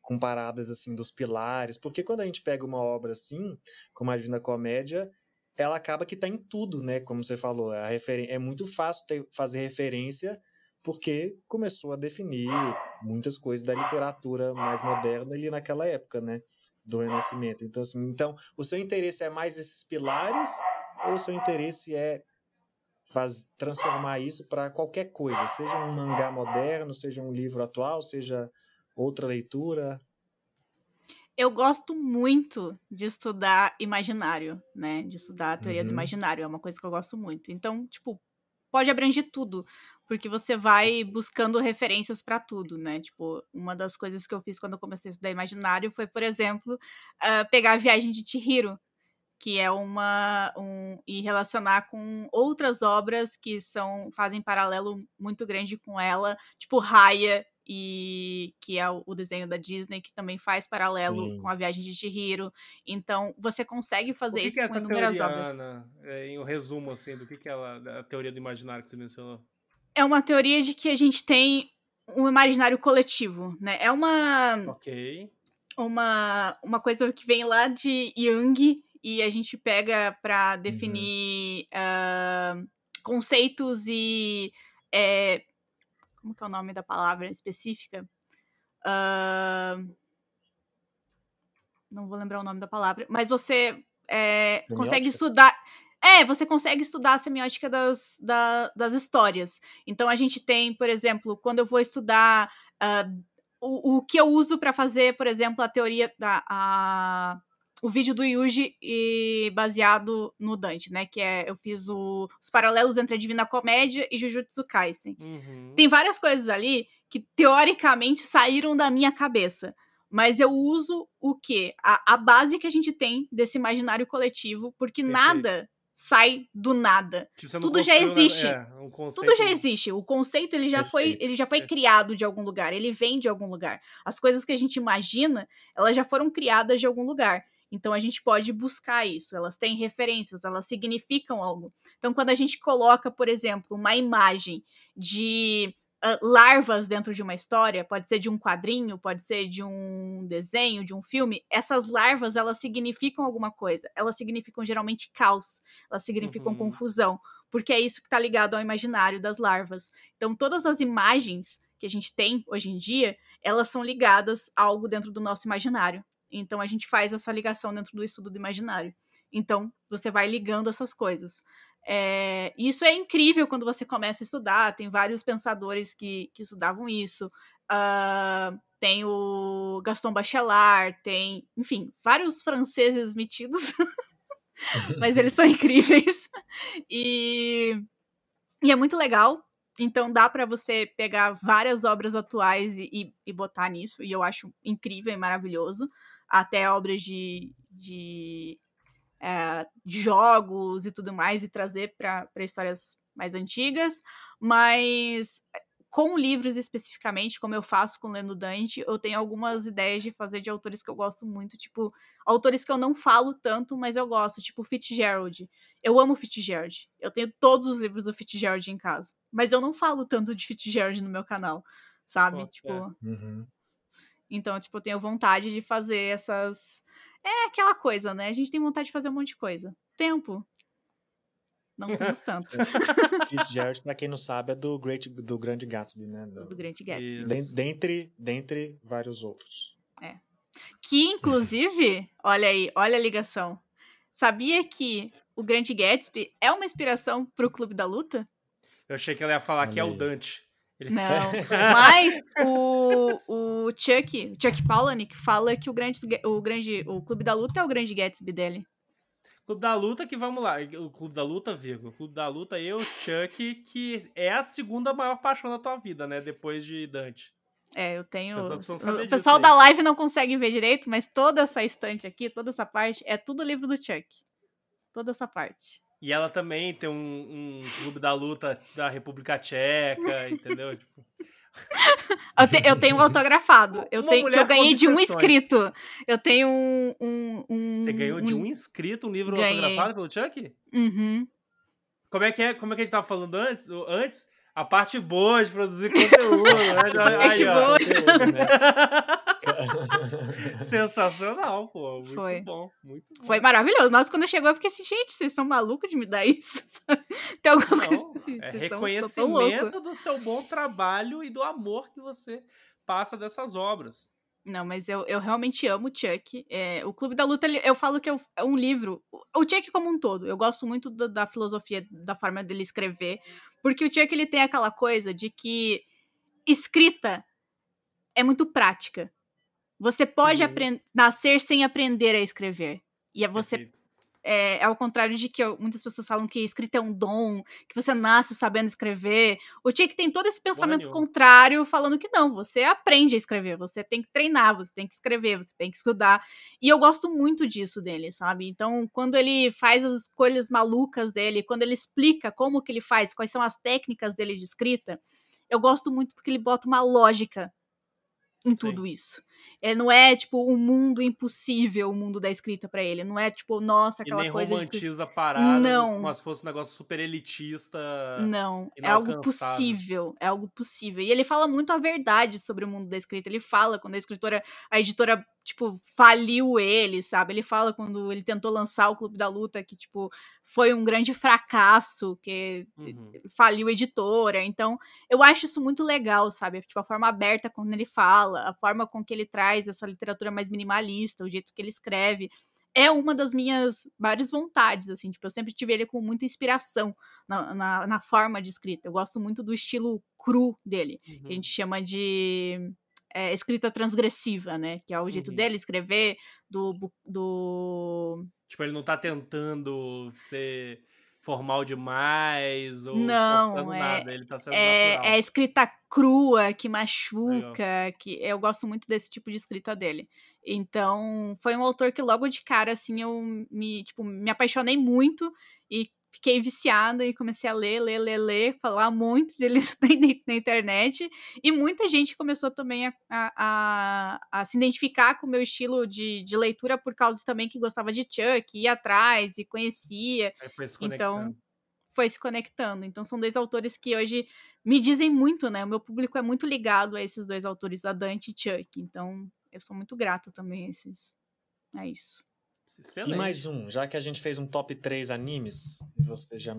com paradas assim dos pilares? Porque quando a gente pega uma obra assim, como a Divina Comédia, ela acaba que está em tudo, né? Como você falou, é muito fácil ter, fazer referência porque começou a definir muitas coisas da literatura mais moderna ali naquela época, né? Do Renascimento. Então, assim, então, o seu interesse é mais esses pilares ou o seu interesse é faz, transformar isso para qualquer coisa, seja um mangá moderno, seja um livro atual, seja outra leitura? Eu gosto muito de estudar imaginário, né? De estudar a teoria uhum. do imaginário, é uma coisa que eu gosto muito. Então, tipo, pode abranger tudo porque você vai buscando referências para tudo, né? Tipo, uma das coisas que eu fiz quando eu comecei a estudar imaginário foi, por exemplo, uh, pegar a viagem de Chihiro, que é uma um, e relacionar com outras obras que são fazem paralelo muito grande com ela, tipo Raya e que é o, desenho da Disney que também faz paralelo Sim. com a viagem de Chihiro. Então você consegue fazer que isso que é com inúmeras teoria, obras. Ana, é, em um resumo assim do que que é a, a teoria do imaginário que você mencionou é uma teoria de que a gente tem um imaginário coletivo, né? É uma. Ok. Uma, uma coisa que vem lá de Jung e a gente pega para definir uhum. uh, conceitos e. É, como que é o nome da palavra específica? Uh, não vou lembrar o nome da palavra, mas você é, consegue estudar. É, você consegue estudar a semiótica das, da, das histórias. Então a gente tem, por exemplo, quando eu vou estudar uh, o, o que eu uso para fazer, por exemplo, a teoria da. A, o vídeo do Yuji e baseado no Dante, né? Que é eu fiz o, os paralelos entre a Divina Comédia e Jujutsu Kaisen. Uhum. Tem várias coisas ali que teoricamente saíram da minha cabeça. Mas eu uso o quê? A, a base que a gente tem desse imaginário coletivo, porque Perfeito. nada sai do nada. Tipo, Tudo já existe. É, um Tudo já existe. O conceito ele já foi, ele já foi criado de algum lugar, ele vem de algum lugar. As coisas que a gente imagina, elas já foram criadas de algum lugar. Então a gente pode buscar isso. Elas têm referências, elas significam algo. Então quando a gente coloca, por exemplo, uma imagem de uh, larvas dentro de uma história, pode ser de um quadrinho, pode ser de um desenho, de um filme, essas larvas, elas significam alguma coisa. Elas significam geralmente caos, elas significam uhum. confusão, porque é isso que está ligado ao imaginário das larvas. Então, todas as imagens que a gente tem hoje em dia, elas são ligadas a algo dentro do nosso imaginário. Então, a gente faz essa ligação dentro do estudo do imaginário. Então, você vai ligando essas coisas. É, isso é incrível quando você começa a estudar. Tem vários pensadores que, que estudavam isso. Uh, tem o Gaston Bachelard, tem, enfim, vários franceses metidos. *laughs* Mas eles são incríveis. E, e é muito legal. Então dá para você pegar várias obras atuais e, e, e, botar nisso. E eu acho incrível e maravilhoso. Até obras de, de é, de jogos e tudo mais e trazer para histórias mais antigas, mas com livros especificamente, como eu faço com Lendo Dante, eu tenho algumas ideias de fazer de autores que eu gosto muito, tipo, autores que eu não falo tanto, mas eu gosto, tipo Fitzgerald. Eu amo Fitzgerald. Eu tenho todos os livros do Fitzgerald em casa, mas eu não falo tanto de Fitzgerald no meu canal, sabe? Pô, tipo, é. uhum. Então, tipo, eu tenho vontade de fazer essas é aquela coisa, né? A gente tem vontade de fazer um monte de coisa. Tempo. Não *laughs* temos tanto. Fitzgerald, pra quem não sabe, é do, Great, do Grande Gatsby, né? Do, do Grande Gatsby. dentre, dentre vários outros. É. Que, inclusive, *laughs* olha aí, olha a ligação. Sabia que o Grande Gatsby é uma inspiração pro Clube da Luta? Eu achei que ela ia falar olha que é o Dante. Não. *laughs* Mas o, o Chuck, Chuck Palahniuk, fala que o grande, o grande, o Clube da Luta é o grande Gatsby dele. Clube da Luta que vamos lá, o Clube da Luta, vírgula, o Clube da Luta eu, Chuck, que é a segunda maior paixão da tua vida, né, depois de Dante. É, eu tenho. O pessoal da live não consegue ver direito, mas toda essa estante aqui, toda essa parte, é tudo livro do Chuck. Toda essa parte. E ela também tem um, um clube da luta da República Tcheca, *laughs* entendeu? tipo, Eu, te- eu tenho um autografado. Eu, tenho, eu ganhei de um inscrito. Eu tenho um. um, um Você ganhou de um inscrito um livro Ganhei. autografado pelo Chuck? Uhum. Como é que é? Como é que a gente tava falando antes? Antes, a parte boa de produzir conteúdo. né? *laughs* Aí, ó. Conteúdo, né? *laughs* *laughs* Sensacional, pô. Muito Foi. bom. Muito bom. Foi maravilhoso. Nossa, quando chegou, eu fiquei assim, gente, vocês são malucos de me dar isso? Tem algumas Não, coisas assim. é reconhecimento do seu bom trabalho e do amor que você passa dessas obras. Não, mas eu, eu realmente amo o Chuck. É, o Clube da Luta, eu falo que é um- é livro. O o Chuck como um todo. Eu gosto muito da, da filosofia, da forma dele escrever. Porque o Chuck, ele tem aquela coisa de que escrita é muito prática. Você pode Uhum. nascer sem aprender a escrever. E é você Perfeito. É, é ao contrário de que eu- muitas pessoas falam que escrita é um dom, que você nasce sabendo escrever. O Chuck tem todo esse pensamento nenhuma. contrário, falando que não, você aprende a escrever, você tem que treinar, você tem que escrever, você tem que estudar. E eu gosto muito disso dele, sabe? Então, quando ele faz as escolhas malucas dele, quando ele explica como que ele faz, quais são as técnicas dele de escrita, eu gosto muito porque ele bota uma lógica em tudo isso. É, não é tipo um mundo impossível, o mundo da escrita pra ele. Não é tipo, nossa, E aquela nem coisa romantiza a parada Não. como se fosse um negócio super elitista. Não, é algo possível, é algo possível. E ele fala muito a verdade sobre o mundo da escrita. Ele fala quando a escritora, a editora, tipo, faliu ele, sabe? Ele fala quando ele tentou lançar o Clube da Luta, que, tipo, foi um grande fracasso, que Uhum. faliu a editora. Então, eu acho isso muito legal, sabe? Tipo, a forma aberta como ele fala, a forma com que ele traz essa literatura mais minimalista, o jeito que ele escreve. É uma das minhas maiores vontades, assim. Tipo, eu sempre tive ele com muita inspiração na, na, na forma de escrita. Eu gosto muito do estilo cru dele, que Uhum. a gente chama de é, escrita transgressiva, né? Que é o jeito Uhum. dele escrever, do, do Tipo, ele não tá tentando ser formal demais ou Não, é- nada. Ele tá sendo é, natural. é escrita crua, que machuca, que eu gosto muito desse tipo de escrita dele. Então, foi um autor que logo de cara, assim, eu me, tipo, me apaixonei muito e fiquei viciada e comecei a ler, ler, ler, ler, falar muito dele *laughs* na, na internet. E muita gente começou também a, a, a- se identificar com o meu estilo de, de leitura por causa também que gostava de Chuck, ia atrás e conhecia foi então, foi se conectando. Então, são dois autores que hoje me dizem muito, né? O meu público é muito ligado a esses dois autores, a Dante e Chuck. Então, eu sou muito grata também a esses. É isso. Excelente. E mais um, já que a gente fez um top 3 animes, você já.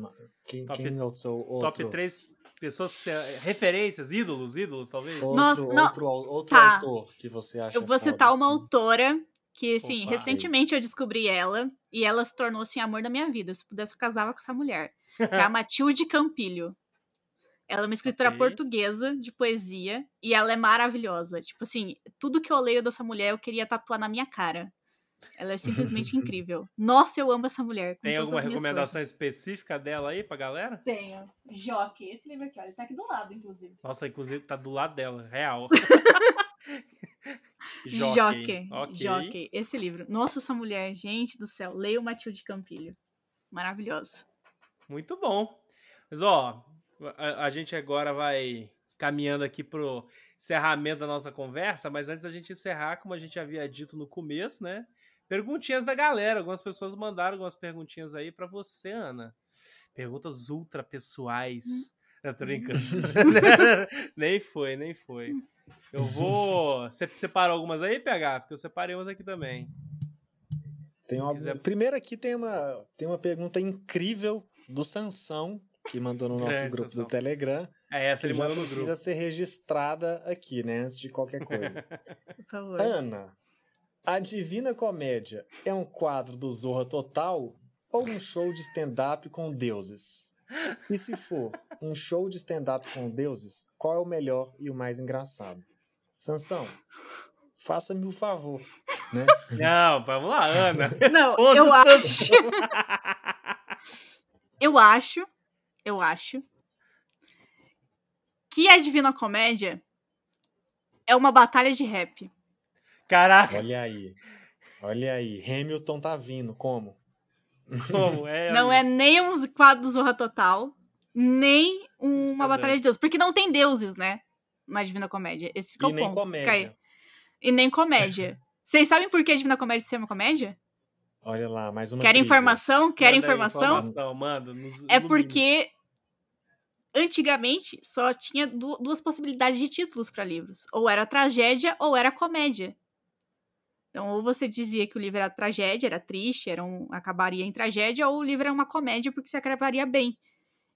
Quem, Top- quem é outro? Top 3 pessoas que você. Referências, ídolos, ídolos, talvez? Outro, Nossa, não. outro, outro Tá. autor que você acha Eu vou foda, citar uma assim. autora que, assim, Opa. recentemente eu descobri ela e ela se tornou, assim, amor da minha vida. Se pudesse, eu casava com essa mulher. Que é a Matilde Campilho. Ela é uma escritora Ok. portuguesa de poesia e ela é maravilhosa. Tipo assim, tudo que eu leio dessa mulher eu queria tatuar na minha cara. Ela é simplesmente *laughs* incrível. Nossa, eu amo essa mulher. Tem alguma recomendação forças. específica dela aí pra galera? Tenho. Joque. Esse livro aqui, ó. Ele tá aqui do lado, inclusive. Nossa, inclusive tá do lado dela, real. *laughs* *laughs* Joque. Ok. Joque. Esse livro. Nossa, essa mulher, gente do céu. Leia o Matilde Campilho. Maravilhosa. Muito bom. Mas, ó, a, a gente agora vai caminhando aqui pro encerramento da nossa conversa, mas antes da gente encerrar, como a gente havia dito no começo, né? Perguntinhas da galera. Algumas pessoas mandaram algumas perguntinhas aí pra você, Ana. Perguntas ultra pessoais. Eu tô brincando. *laughs* *laughs* nem foi, nem foi. Eu vou. *laughs* Você separou algumas aí, PH? Porque eu separei umas aqui também. Tem uma... quiser- Primeiro aqui tem uma, tem uma pergunta incrível do Sansão, que mandou no nosso Grande grupo Sansão. do Telegram. É essa ele mandou no precisa grupo. ser registrada aqui, né? Antes de qualquer coisa. Por favor. Ana, a Divina Comédia é um quadro do Zorra Total ou um show de stand-up com deuses? E se for um show de stand-up com deuses, qual é o melhor e o mais engraçado? Sansão, faça-me o favor, né? Não, vamos lá, Ana. Não, Foda eu acho. Eu acho. Eu acho. Que a Divina Comédia é uma batalha de rap. Caraca, Olha aí. Olha aí, Hamilton tá vindo, como? como é? *laughs* Não é nem um quadro do Zorra Total, nem uma Está batalha de deuses. Porque não tem deuses, né? na Divina Comédia. Esse fica E o nem ponto. comédia. E nem comédia. *laughs* Vocês sabem por que a Divina Comédia se chama comédia? Olha lá, mais uma trivia. informação? Aí, informação? informação, manda. nos É porque antigamente só tinha du- duas possibilidades de títulos para livros. Ou era tragédia ou era comédia. Então, ou você dizia que o livro era tragédia, era triste, era um, acabaria em tragédia, ou o livro era uma comédia porque se acabaria bem.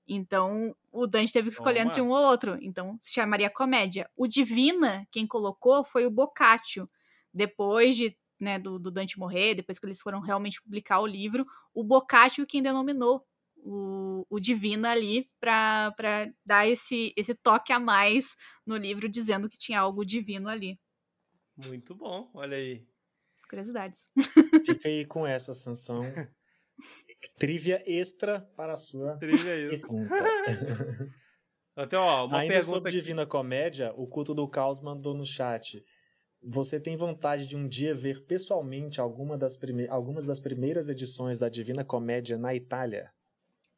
Então, o Dante teve que escolher Toma. entre um ou outro. Então, se chamaria comédia. O Divina, quem colocou foi o Boccaccio. Depois de, né, do, do Dante morrer, depois que eles foram realmente publicar o livro, o Boccaccio quem denominou o, o Divina ali para dar esse, esse toque a mais no livro, dizendo que tinha algo divino ali. Muito bom, olha aí. Curiosidades. Fica aí com essa sanção. *laughs* Trivia extra para a sua Trivia pergunta. Até, *laughs* ó, uma Ainda pergunta sobre aqui. Divina Comédia, o culto do caos mandou no chat. Você tem vontade de um dia ver pessoalmente alguma das prime- algumas das primeiras edições da Divina Comédia na Itália?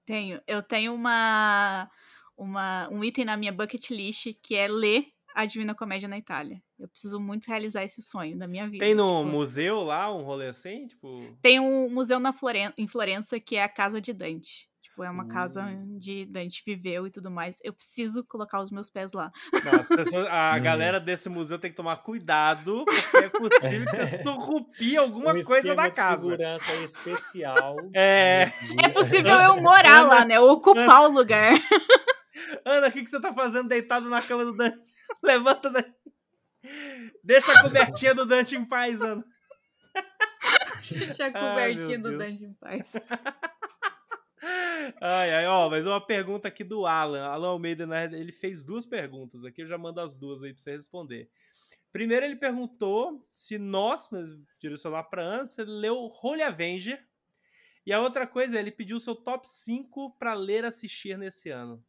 Tenho. Eu tenho uma, uma, um item na minha bucket list que é ler a Divina Comédia na Itália. Eu preciso muito realizar esse sonho da minha vida. Tem no tipo, museu lá, um rolê assim? Tipo. Tem um museu na Floren em Florença que é a Casa de Dante. Tipo, é uma casa Hum. onde Dante viveu e tudo mais. Eu preciso colocar os meus pés lá. Não, as pessoas, a *laughs* Hum. galera desse museu tem que tomar cuidado, porque é possível que *laughs* alguma um coisa da de casa. segurança especial. *laughs* É. É possível eu morar lá, né? Ocupar o lugar. Ana, o que, que você tá fazendo deitado na cama do Dante? *laughs* Levanta daí. Deixa a *laughs* cobertinha do Dante em paz, Ana. Deixa a Ai, cobertinha meu do Deus. Dante em paz. *laughs* Ai, ai, ó, mas uma pergunta aqui do Alan. Alan Almeida, né, ele fez duas perguntas aqui, eu já mando as duas aí pra você responder. Primeiro, ele perguntou se nós, mas direcionar pra Ana, você leu Holy Avenger. E a outra coisa, ele pediu o seu top 5 pra ler e assistir nesse ano.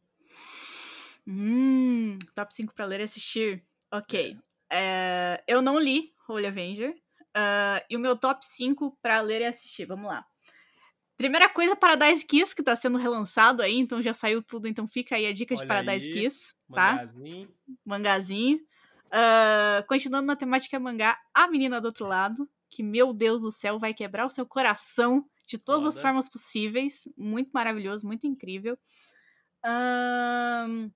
Hum, top 5 pra ler e assistir. Ok. É, eu não li Holy Avenger. ah, e o meu top 5 pra ler e assistir. Vamos lá. Primeira coisa, Paradise Kiss, que tá sendo relançado aí, então já saiu tudo, então fica aí a dica de Olha Paradise aí, Kiss, tá? Mangazinho. Mangazinho. Ah, continuando na temática mangá, A Menina do Outro Lado, que, meu Deus do céu, vai quebrar o seu coração de todas as Foda. formas possíveis. Muito maravilhoso, muito incrível. Ahn,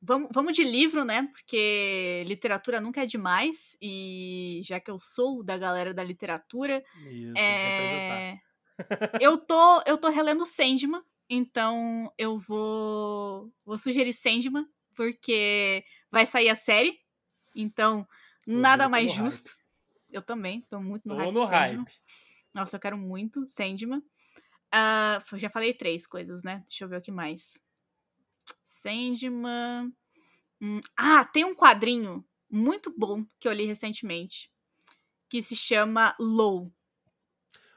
Vamos, vamos de livro, né? Porque literatura nunca é demais. E já que eu sou da galera da literatura, Isso, é... *laughs* eu, tô, eu tô relendo Sandman, então eu vou, vou sugerir Sandman, porque vai sair a série. Então, nada eu tô mais no hype. justo. Eu também, tô muito no Tô hype. no Sandman. hype. Nossa, eu quero muito Sandman. Ah, já falei três coisas, né? Deixa eu ver o que mais. Sandman. Hum, Ah, tem um quadrinho muito bom que eu li recentemente. Que se chama Low.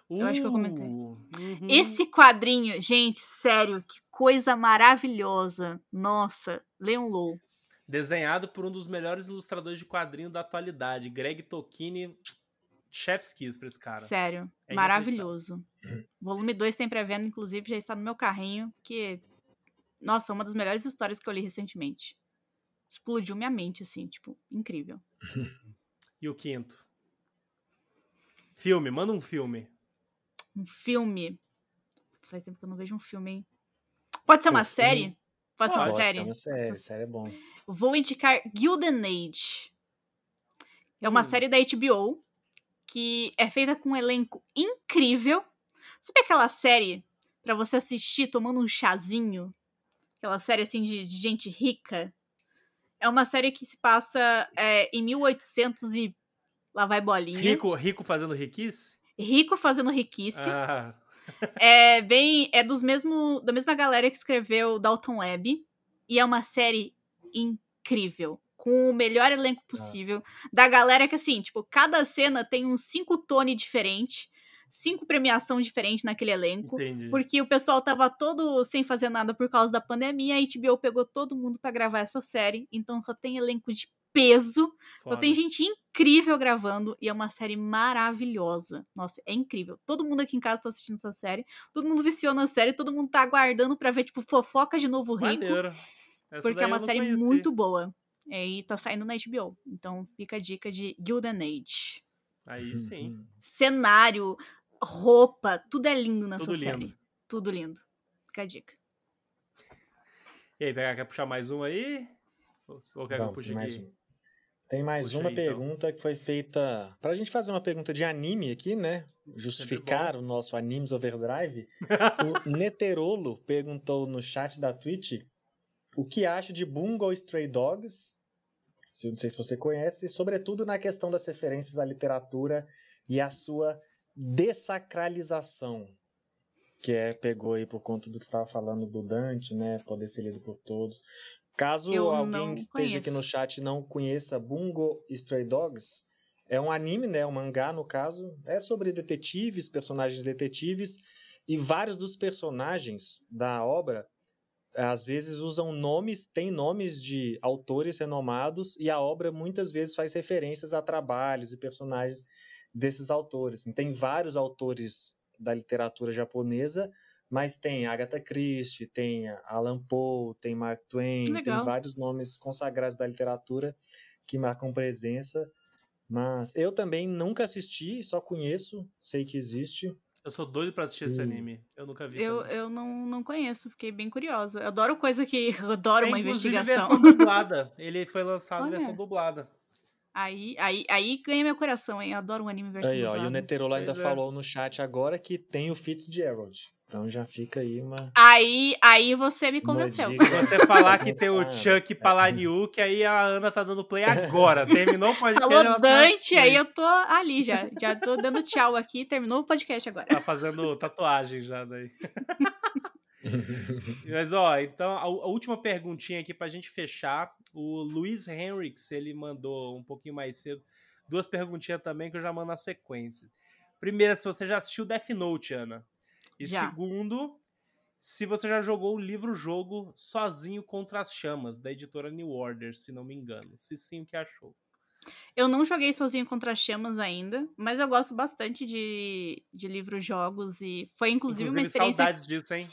Eu acho que eu comentei. Uh, uhum. Esse quadrinho, gente, sério, que coisa maravilhosa. Nossa, leiam Low. Desenhado por um dos melhores ilustradores de quadrinho da atualidade, Greg Tokini. Chef's kiss pra esse cara. Sério, É maravilhoso. Volume 2 tem pré-venda, inclusive, já está no meu carrinho, que nossa, uma das melhores histórias que eu li recentemente. Explodiu minha mente assim, tipo, incrível. *laughs* E o quinto? Filme, manda um filme. Um filme. Putz, Faz tempo que eu não vejo um filme, hein? Pode ser uma filme- série? Pode ser uma Pode, série? é uma série, série é bom. Vou indicar Gilden Age. É uma Hum. série da HBO que é feita com um elenco incrível. Sabe aquela série pra você assistir tomando um chazinho? Aquela série assim de, de gente rica? É uma série que se passa é, em 1800 e lá vai bolinha. Rico, rico fazendo riquice? Rico fazendo riquice. Ah, *laughs* É bem. É dos mesmo, da mesma galera que escreveu Dalton Web. E é uma série incrível. Com o melhor elenco possível. Da galera que, assim, tipo, cada cena tem uns cinco tones diferentes. Cinco premiação diferentes naquele elenco. entendi. Porque o pessoal tava todo sem fazer nada por causa da pandemia. A HBO pegou todo mundo pra gravar essa série. Então só tem elenco de peso. Só Foda. tem gente incrível gravando e é uma série maravilhosa. Nossa, é incrível. Todo mundo aqui em casa tá assistindo essa série. Todo mundo viciou na série, todo mundo tá aguardando pra ver, tipo, fofoca de novo rico. Porque é uma série conheci. muito boa. É, e tá saindo na HBO. Então fica a dica de Gilden Age. Aí sim. Cenário, roupa, tudo é lindo nessa Tudo série. lindo. Tudo lindo. Fica a dica. E aí, PH, quer puxar mais um aí? Ou quer que eu Vamos, puxe mais aqui? um. Tem mais Puxa uma aí, então. pergunta que foi feita. Pra gente fazer uma pergunta de anime aqui, né? Justificar o nosso Animes Overdrive. *laughs* o Neterolo perguntou no chat da Twitch o que acha de Bungo Stray Dogs. Se- Não sei se você conhece, e sobretudo na questão das referências à literatura e a sua dessacralização. Que é, pegou aí por conta do que estava falando do Dante, né? Poder ser lido por todos. Caso Eu alguém esteja aqui no conheço. chat e não conheça Bungo Stray Dogs, é um anime, né? Um mangá, no caso. É sobre detetives, personagens detetives. E vários dos personagens da obra, às vezes, usam nomes, tem nomes de autores renomados. E a obra, muitas vezes, faz referências a trabalhos e personagens desses autores. Assim, Tem vários autores da literatura japonesa, mas tem Agatha Christie, tem Alan Poe, tem Mark Twain, tem Legal. vários nomes consagrados da literatura que marcam presença. Mas eu também nunca assisti, só conheço, sei que existe. Eu sou doido pra assistir esse Hum. anime. Eu nunca vi. Eu, também. eu não, não conheço, fiquei bem curiosa. Eu adoro coisa que. *laughs* Eu adoro Tem, uma investigação. versão dublada. Ele foi lançado em versão dublada. Aí, aí, aí ganha meu coração, hein? Eu adoro um anime versão Aí, ó, e o. Neterola ainda é. falou no chat agora que tem o Fitzgerald. Então já fica aí uma. Aí, aí você me convenceu. Se você falar que tem o *laughs* Chuck é. Palahniuk, aí a Ana tá dando play agora. *laughs* Terminou o podcast. Falou ela tá Dante, aí play. eu tô ali já. Já tô dando tchau aqui. Terminou o podcast agora. Tá fazendo tatuagem já daí. *laughs* *laughs* Mas ó, então a, a última perguntinha aqui pra gente fechar. O Luiz Henriks, ele mandou um pouquinho mais cedo duas perguntinhas também que eu já mando na sequência. Primeira, se você já assistiu Death Note, Ana. E Já. segundo, se você já jogou o livro-jogo Sozinho contra as Chamas, da editora New Order, se não me engano. Se sim, o que achou? Eu não joguei sozinho contra as chamas ainda, mas eu gosto bastante de, de livros-jogos e foi inclusive, uma experiência. saudades disso, hein?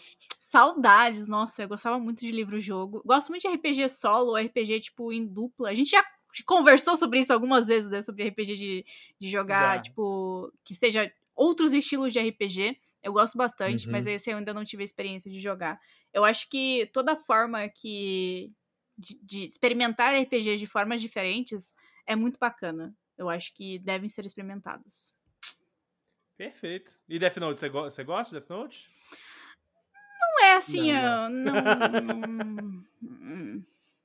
Saudades, nossa, eu gostava muito de livro-jogo. Gosto muito de RPG solo, RPG tipo em dupla. A gente já conversou sobre isso algumas vezes, né? Sobre RPG de, de jogar, Já. tipo, que seja outros estilos de RPG. Eu gosto bastante, Uhum. mas esse eu ainda não tive a experiência de jogar. Eu acho que toda forma que. de, de experimentar RPGs de formas diferentes é muito bacana. Eu acho que devem ser experimentados. Perfeito. E Death Note, você, go você gosta de Death Note? *laughs* Não é assim, Não, ah, não. não-.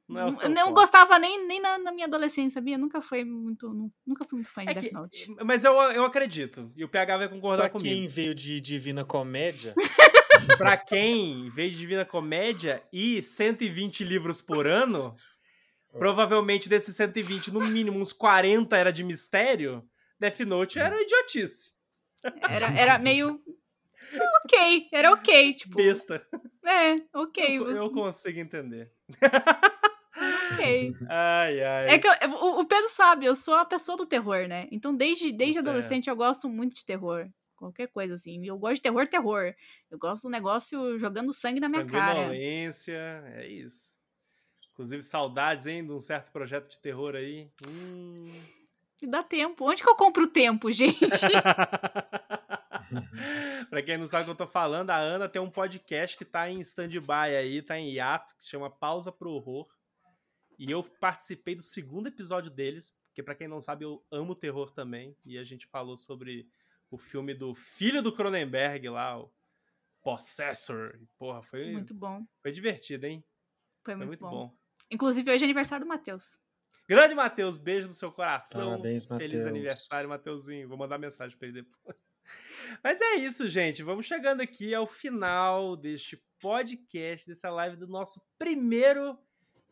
Não é Não, não forte. gostava nem, nem na, na minha adolescência, sabia? Nunca foi muito, nu- nunca fui muito fã de É Death que- Note. mas eu, eu acredito. E o PH vai concordar Pra comigo. quem veio de Divina Comédia, *laughs* Pra quem veio de Divina Comédia e 120 livros por ano, *laughs* provavelmente desses 120, no mínimo uns 40 era de mistério, Death Note era idiotice. Era, era meio. Ok, era ok, tipo. Besta. É, ok. eu, você- eu consigo entender. ok. Ai, ai. É que eu- o, o Pedro sabe, eu sou a pessoa do terror, né? Então, desde, desde Você é. adolescente, eu gosto muito de terror. Qualquer coisa assim. Eu gosto de terror, terror. Eu gosto do negócio jogando sangue na minha cara. Sanguinolência, é isso. Inclusive, saudades, hein, de um certo projeto de terror aí. Hum. E dá tempo. Onde que eu compro o tempo, gente? *laughs* *laughs* pra quem não sabe o que eu tô falando, a Ana tem um podcast que tá em stand-by aí, tá em hiato, que chama Pausa pro Horror. E eu participei do segundo episódio deles, porque pra quem não sabe, eu amo terror também. E a gente falou sobre o filme do filho do Cronenberg lá, o Possessor. Porra, foi, muito bom. foi divertido, hein? Foi Foi muito, muito bom. bom. Inclusive, hoje é aniversário do Matheus. Grande Matheus, beijo no seu coração. Parabéns, Feliz Matheus. aniversário, Mateuzinho. Vou mandar mensagem pra ele depois. Mas é isso, gente. Vamos chegando aqui ao final deste podcast, dessa live do nosso primeiro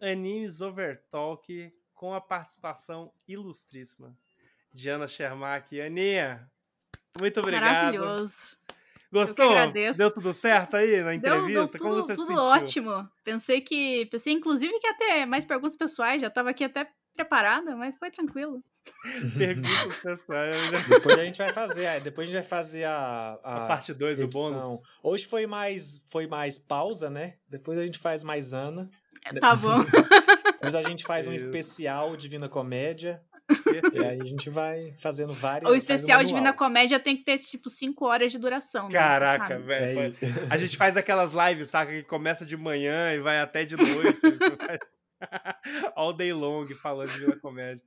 Animes Over Talk, com a participação ilustríssima de Ana Shermack. Aninha, muito obrigado. Maravilhoso. Gostou? Deu tudo certo aí na Deu, entrevista? deu Como tudo, você se tudo sentiu? ótimo. Pensei que. Pensei, inclusive, que ia ter mais perguntas pessoais. Já tava aqui até preparada, mas foi tranquilo. *laughs* *laughs* Eu já- depois a gente vai fazer. aí Depois a gente vai fazer a. A parte 2, o bônus. Hoje foi mais, foi mais pausa, né? Depois a gente faz mais Ana. Tá bom. *laughs* Mas a gente faz um Isso. especial Divina Comédia. E aí a gente vai fazendo várias. O um especial. Divina Comédia tem que ter, tipo, 5 horas de duração. né? Caraca, velho. É, A gente faz aquelas lives, saca? Que começa de manhã e vai até de noite. All day long falando de Vila Comédia.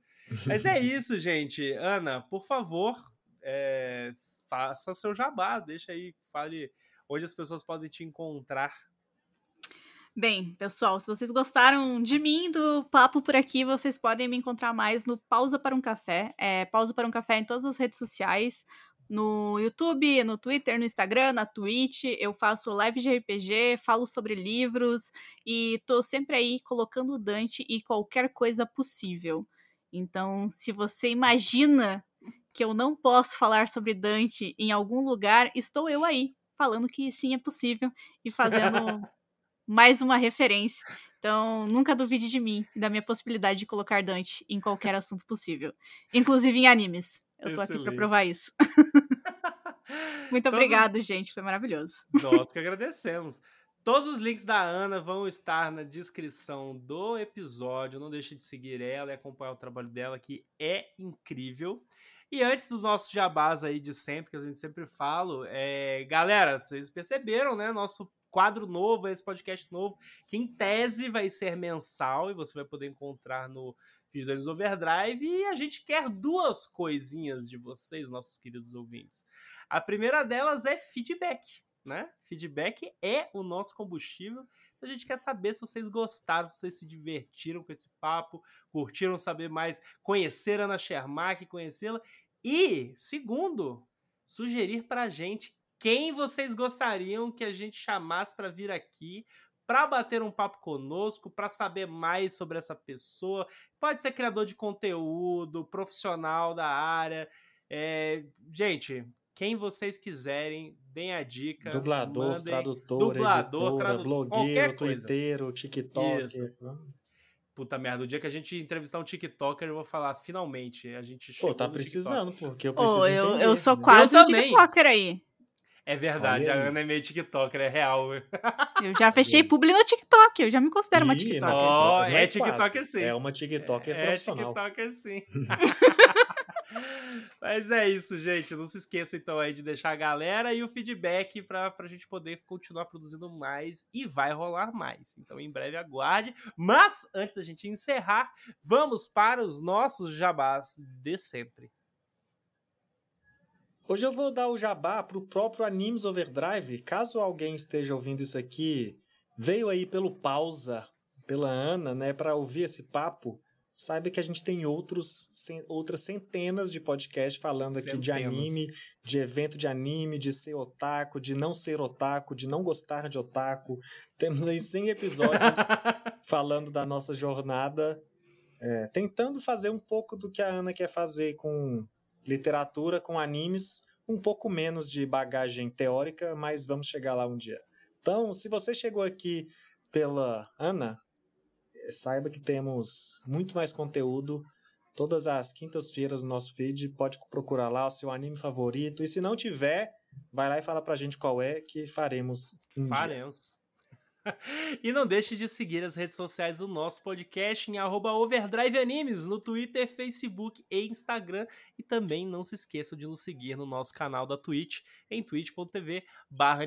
Mas é isso, gente. Ana, por favor, é, faça seu jabá. Deixa aí, fale onde as pessoas podem te encontrar. Bem, pessoal, se vocês gostaram de mim, do papo por aqui, vocês podem me encontrar mais no Pausa para um Café. É, Pausa para um Café em todas as redes sociais. No YouTube, no Twitter, no Instagram, na Twitch. Eu faço live de RPG, falo sobre livros e tô sempre aí colocando Dante e qualquer coisa possível. Então, se você imagina que eu não posso falar sobre Dante em algum lugar, estou eu aí, falando que sim é possível e fazendo *laughs* mais uma referência. Então, nunca duvide de mim, e da minha possibilidade de colocar Dante em qualquer assunto possível, inclusive em animes. Eu tô aqui Excelente. provar isso. *laughs* Muito Todos- obrigado, gente, foi maravilhoso. Nós que agradecemos. Todos os links da Ana vão estar na descrição do episódio. Não deixe de seguir ela e acompanhar o trabalho dela, que é incrível. E antes dos nossos jabás aí de sempre, que a gente sempre fala, é... galera, vocês perceberam, né? Nosso quadro novo, esse podcast novo, que em tese vai ser mensal e você vai poder encontrar no Danos Overdrive. E a gente quer duas coisinhas de vocês, nossos queridos ouvintes. A primeira delas é feedback né? Feedback é o nosso combustível. A gente quer saber se vocês gostaram, se vocês se divertiram com esse papo, curtiram saber mais, conhecer a Ana Shermack, conhecê-la. E, segundo, sugerir pra gente quem vocês gostariam que a gente chamasse para vir aqui para bater um papo conosco, para saber mais sobre essa pessoa. Pode ser criador de conteúdo, profissional da área. É, gente, quem vocês quiserem, deem a dica. Dublador, mandem. tradutor, dublador, editora, tradu- qualquer blogueiro, twitteiro, tiktoker. Isso. Puta merda, o dia que a gente entrevistar um TikToker, eu vou falar, finalmente, a gente Pô, chegou tá no precisando, porque eu preciso Ô, eu, entender. eu sou quase um também. TikToker aí. TikTok. É verdade, Olha a. Ana é meio TikToker, é real. *laughs* Eu já fechei publi no TikTok, eu já me considero uma TikToker. não, não é quase. TikToker sim. É uma TikToker é profissional. TikToker sim. *laughs* Mas é isso, gente. Não se esqueça então aí de deixar a galera e o feedback pra, pra gente poder continuar produzindo mais e vai rolar mais. Então em breve aguarde. Mas antes da gente encerrar, vamos para os nossos jabás de sempre. Hoje eu vou dar o jabá pro próprio Animes Overdrive. Caso alguém esteja ouvindo isso aqui, veio aí pelo pausa, pela Ana, né, para ouvir esse papo, saiba que a gente tem outros, outras centenas de podcasts falando aqui de Centenas. anime, de evento de anime, de ser otaku, de não ser otaku, de não gostar de otaku. Temos aí 100 episódios *laughs* falando da nossa jornada, é, tentando fazer um pouco do que a Ana quer fazer com literatura, com animes, um pouco menos de bagagem teórica, mas vamos chegar lá um dia. Então, se você chegou aqui pela Ana, saiba que temos muito mais conteúdo todas as quintas-feiras no nosso feed. Pode procurar lá o seu anime favorito. E se não tiver, vai lá e fala pra gente qual é que faremos um dia. *laughs* E não deixe de seguir as redes sociais do nosso podcast em arroba Overdrive Animes, no Twitter, Facebook e Instagram. E também não se esqueça de nos seguir no nosso canal da Twitch, em twitch.tv barra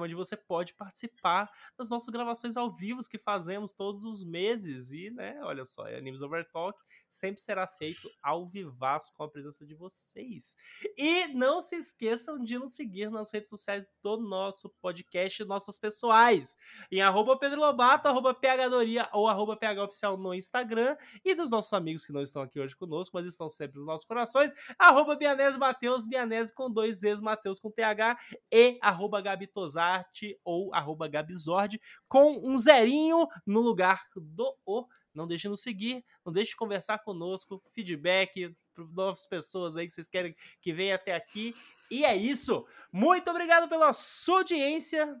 onde você pode participar das nossas gravações ao vivo que fazemos todos os meses. E, né, olha só, Animes Over Talk sempre será feito ao vivaço com a presença de vocês. E não se esqueçam de nos seguir nas redes sociais do nosso podcast, nossas pessoais em arroba Pedro Lobato, arroba PHDoria ou arroba PHOficial no Instagram. E dos nossos amigos que não estão aqui hoje conosco, mas estão sempre nos nossos corações, arroba Bianese Mateus, Bianese com dois Z's, Mateus com TH, e arroba Gabi Tosarte ou arroba Gabizord, com um zerinho no lugar do O. Não deixe de nos seguir, não deixe de conversar conosco, feedback para novas pessoas aí que vocês querem que venham até aqui. E é isso. Muito obrigado pela sua audiência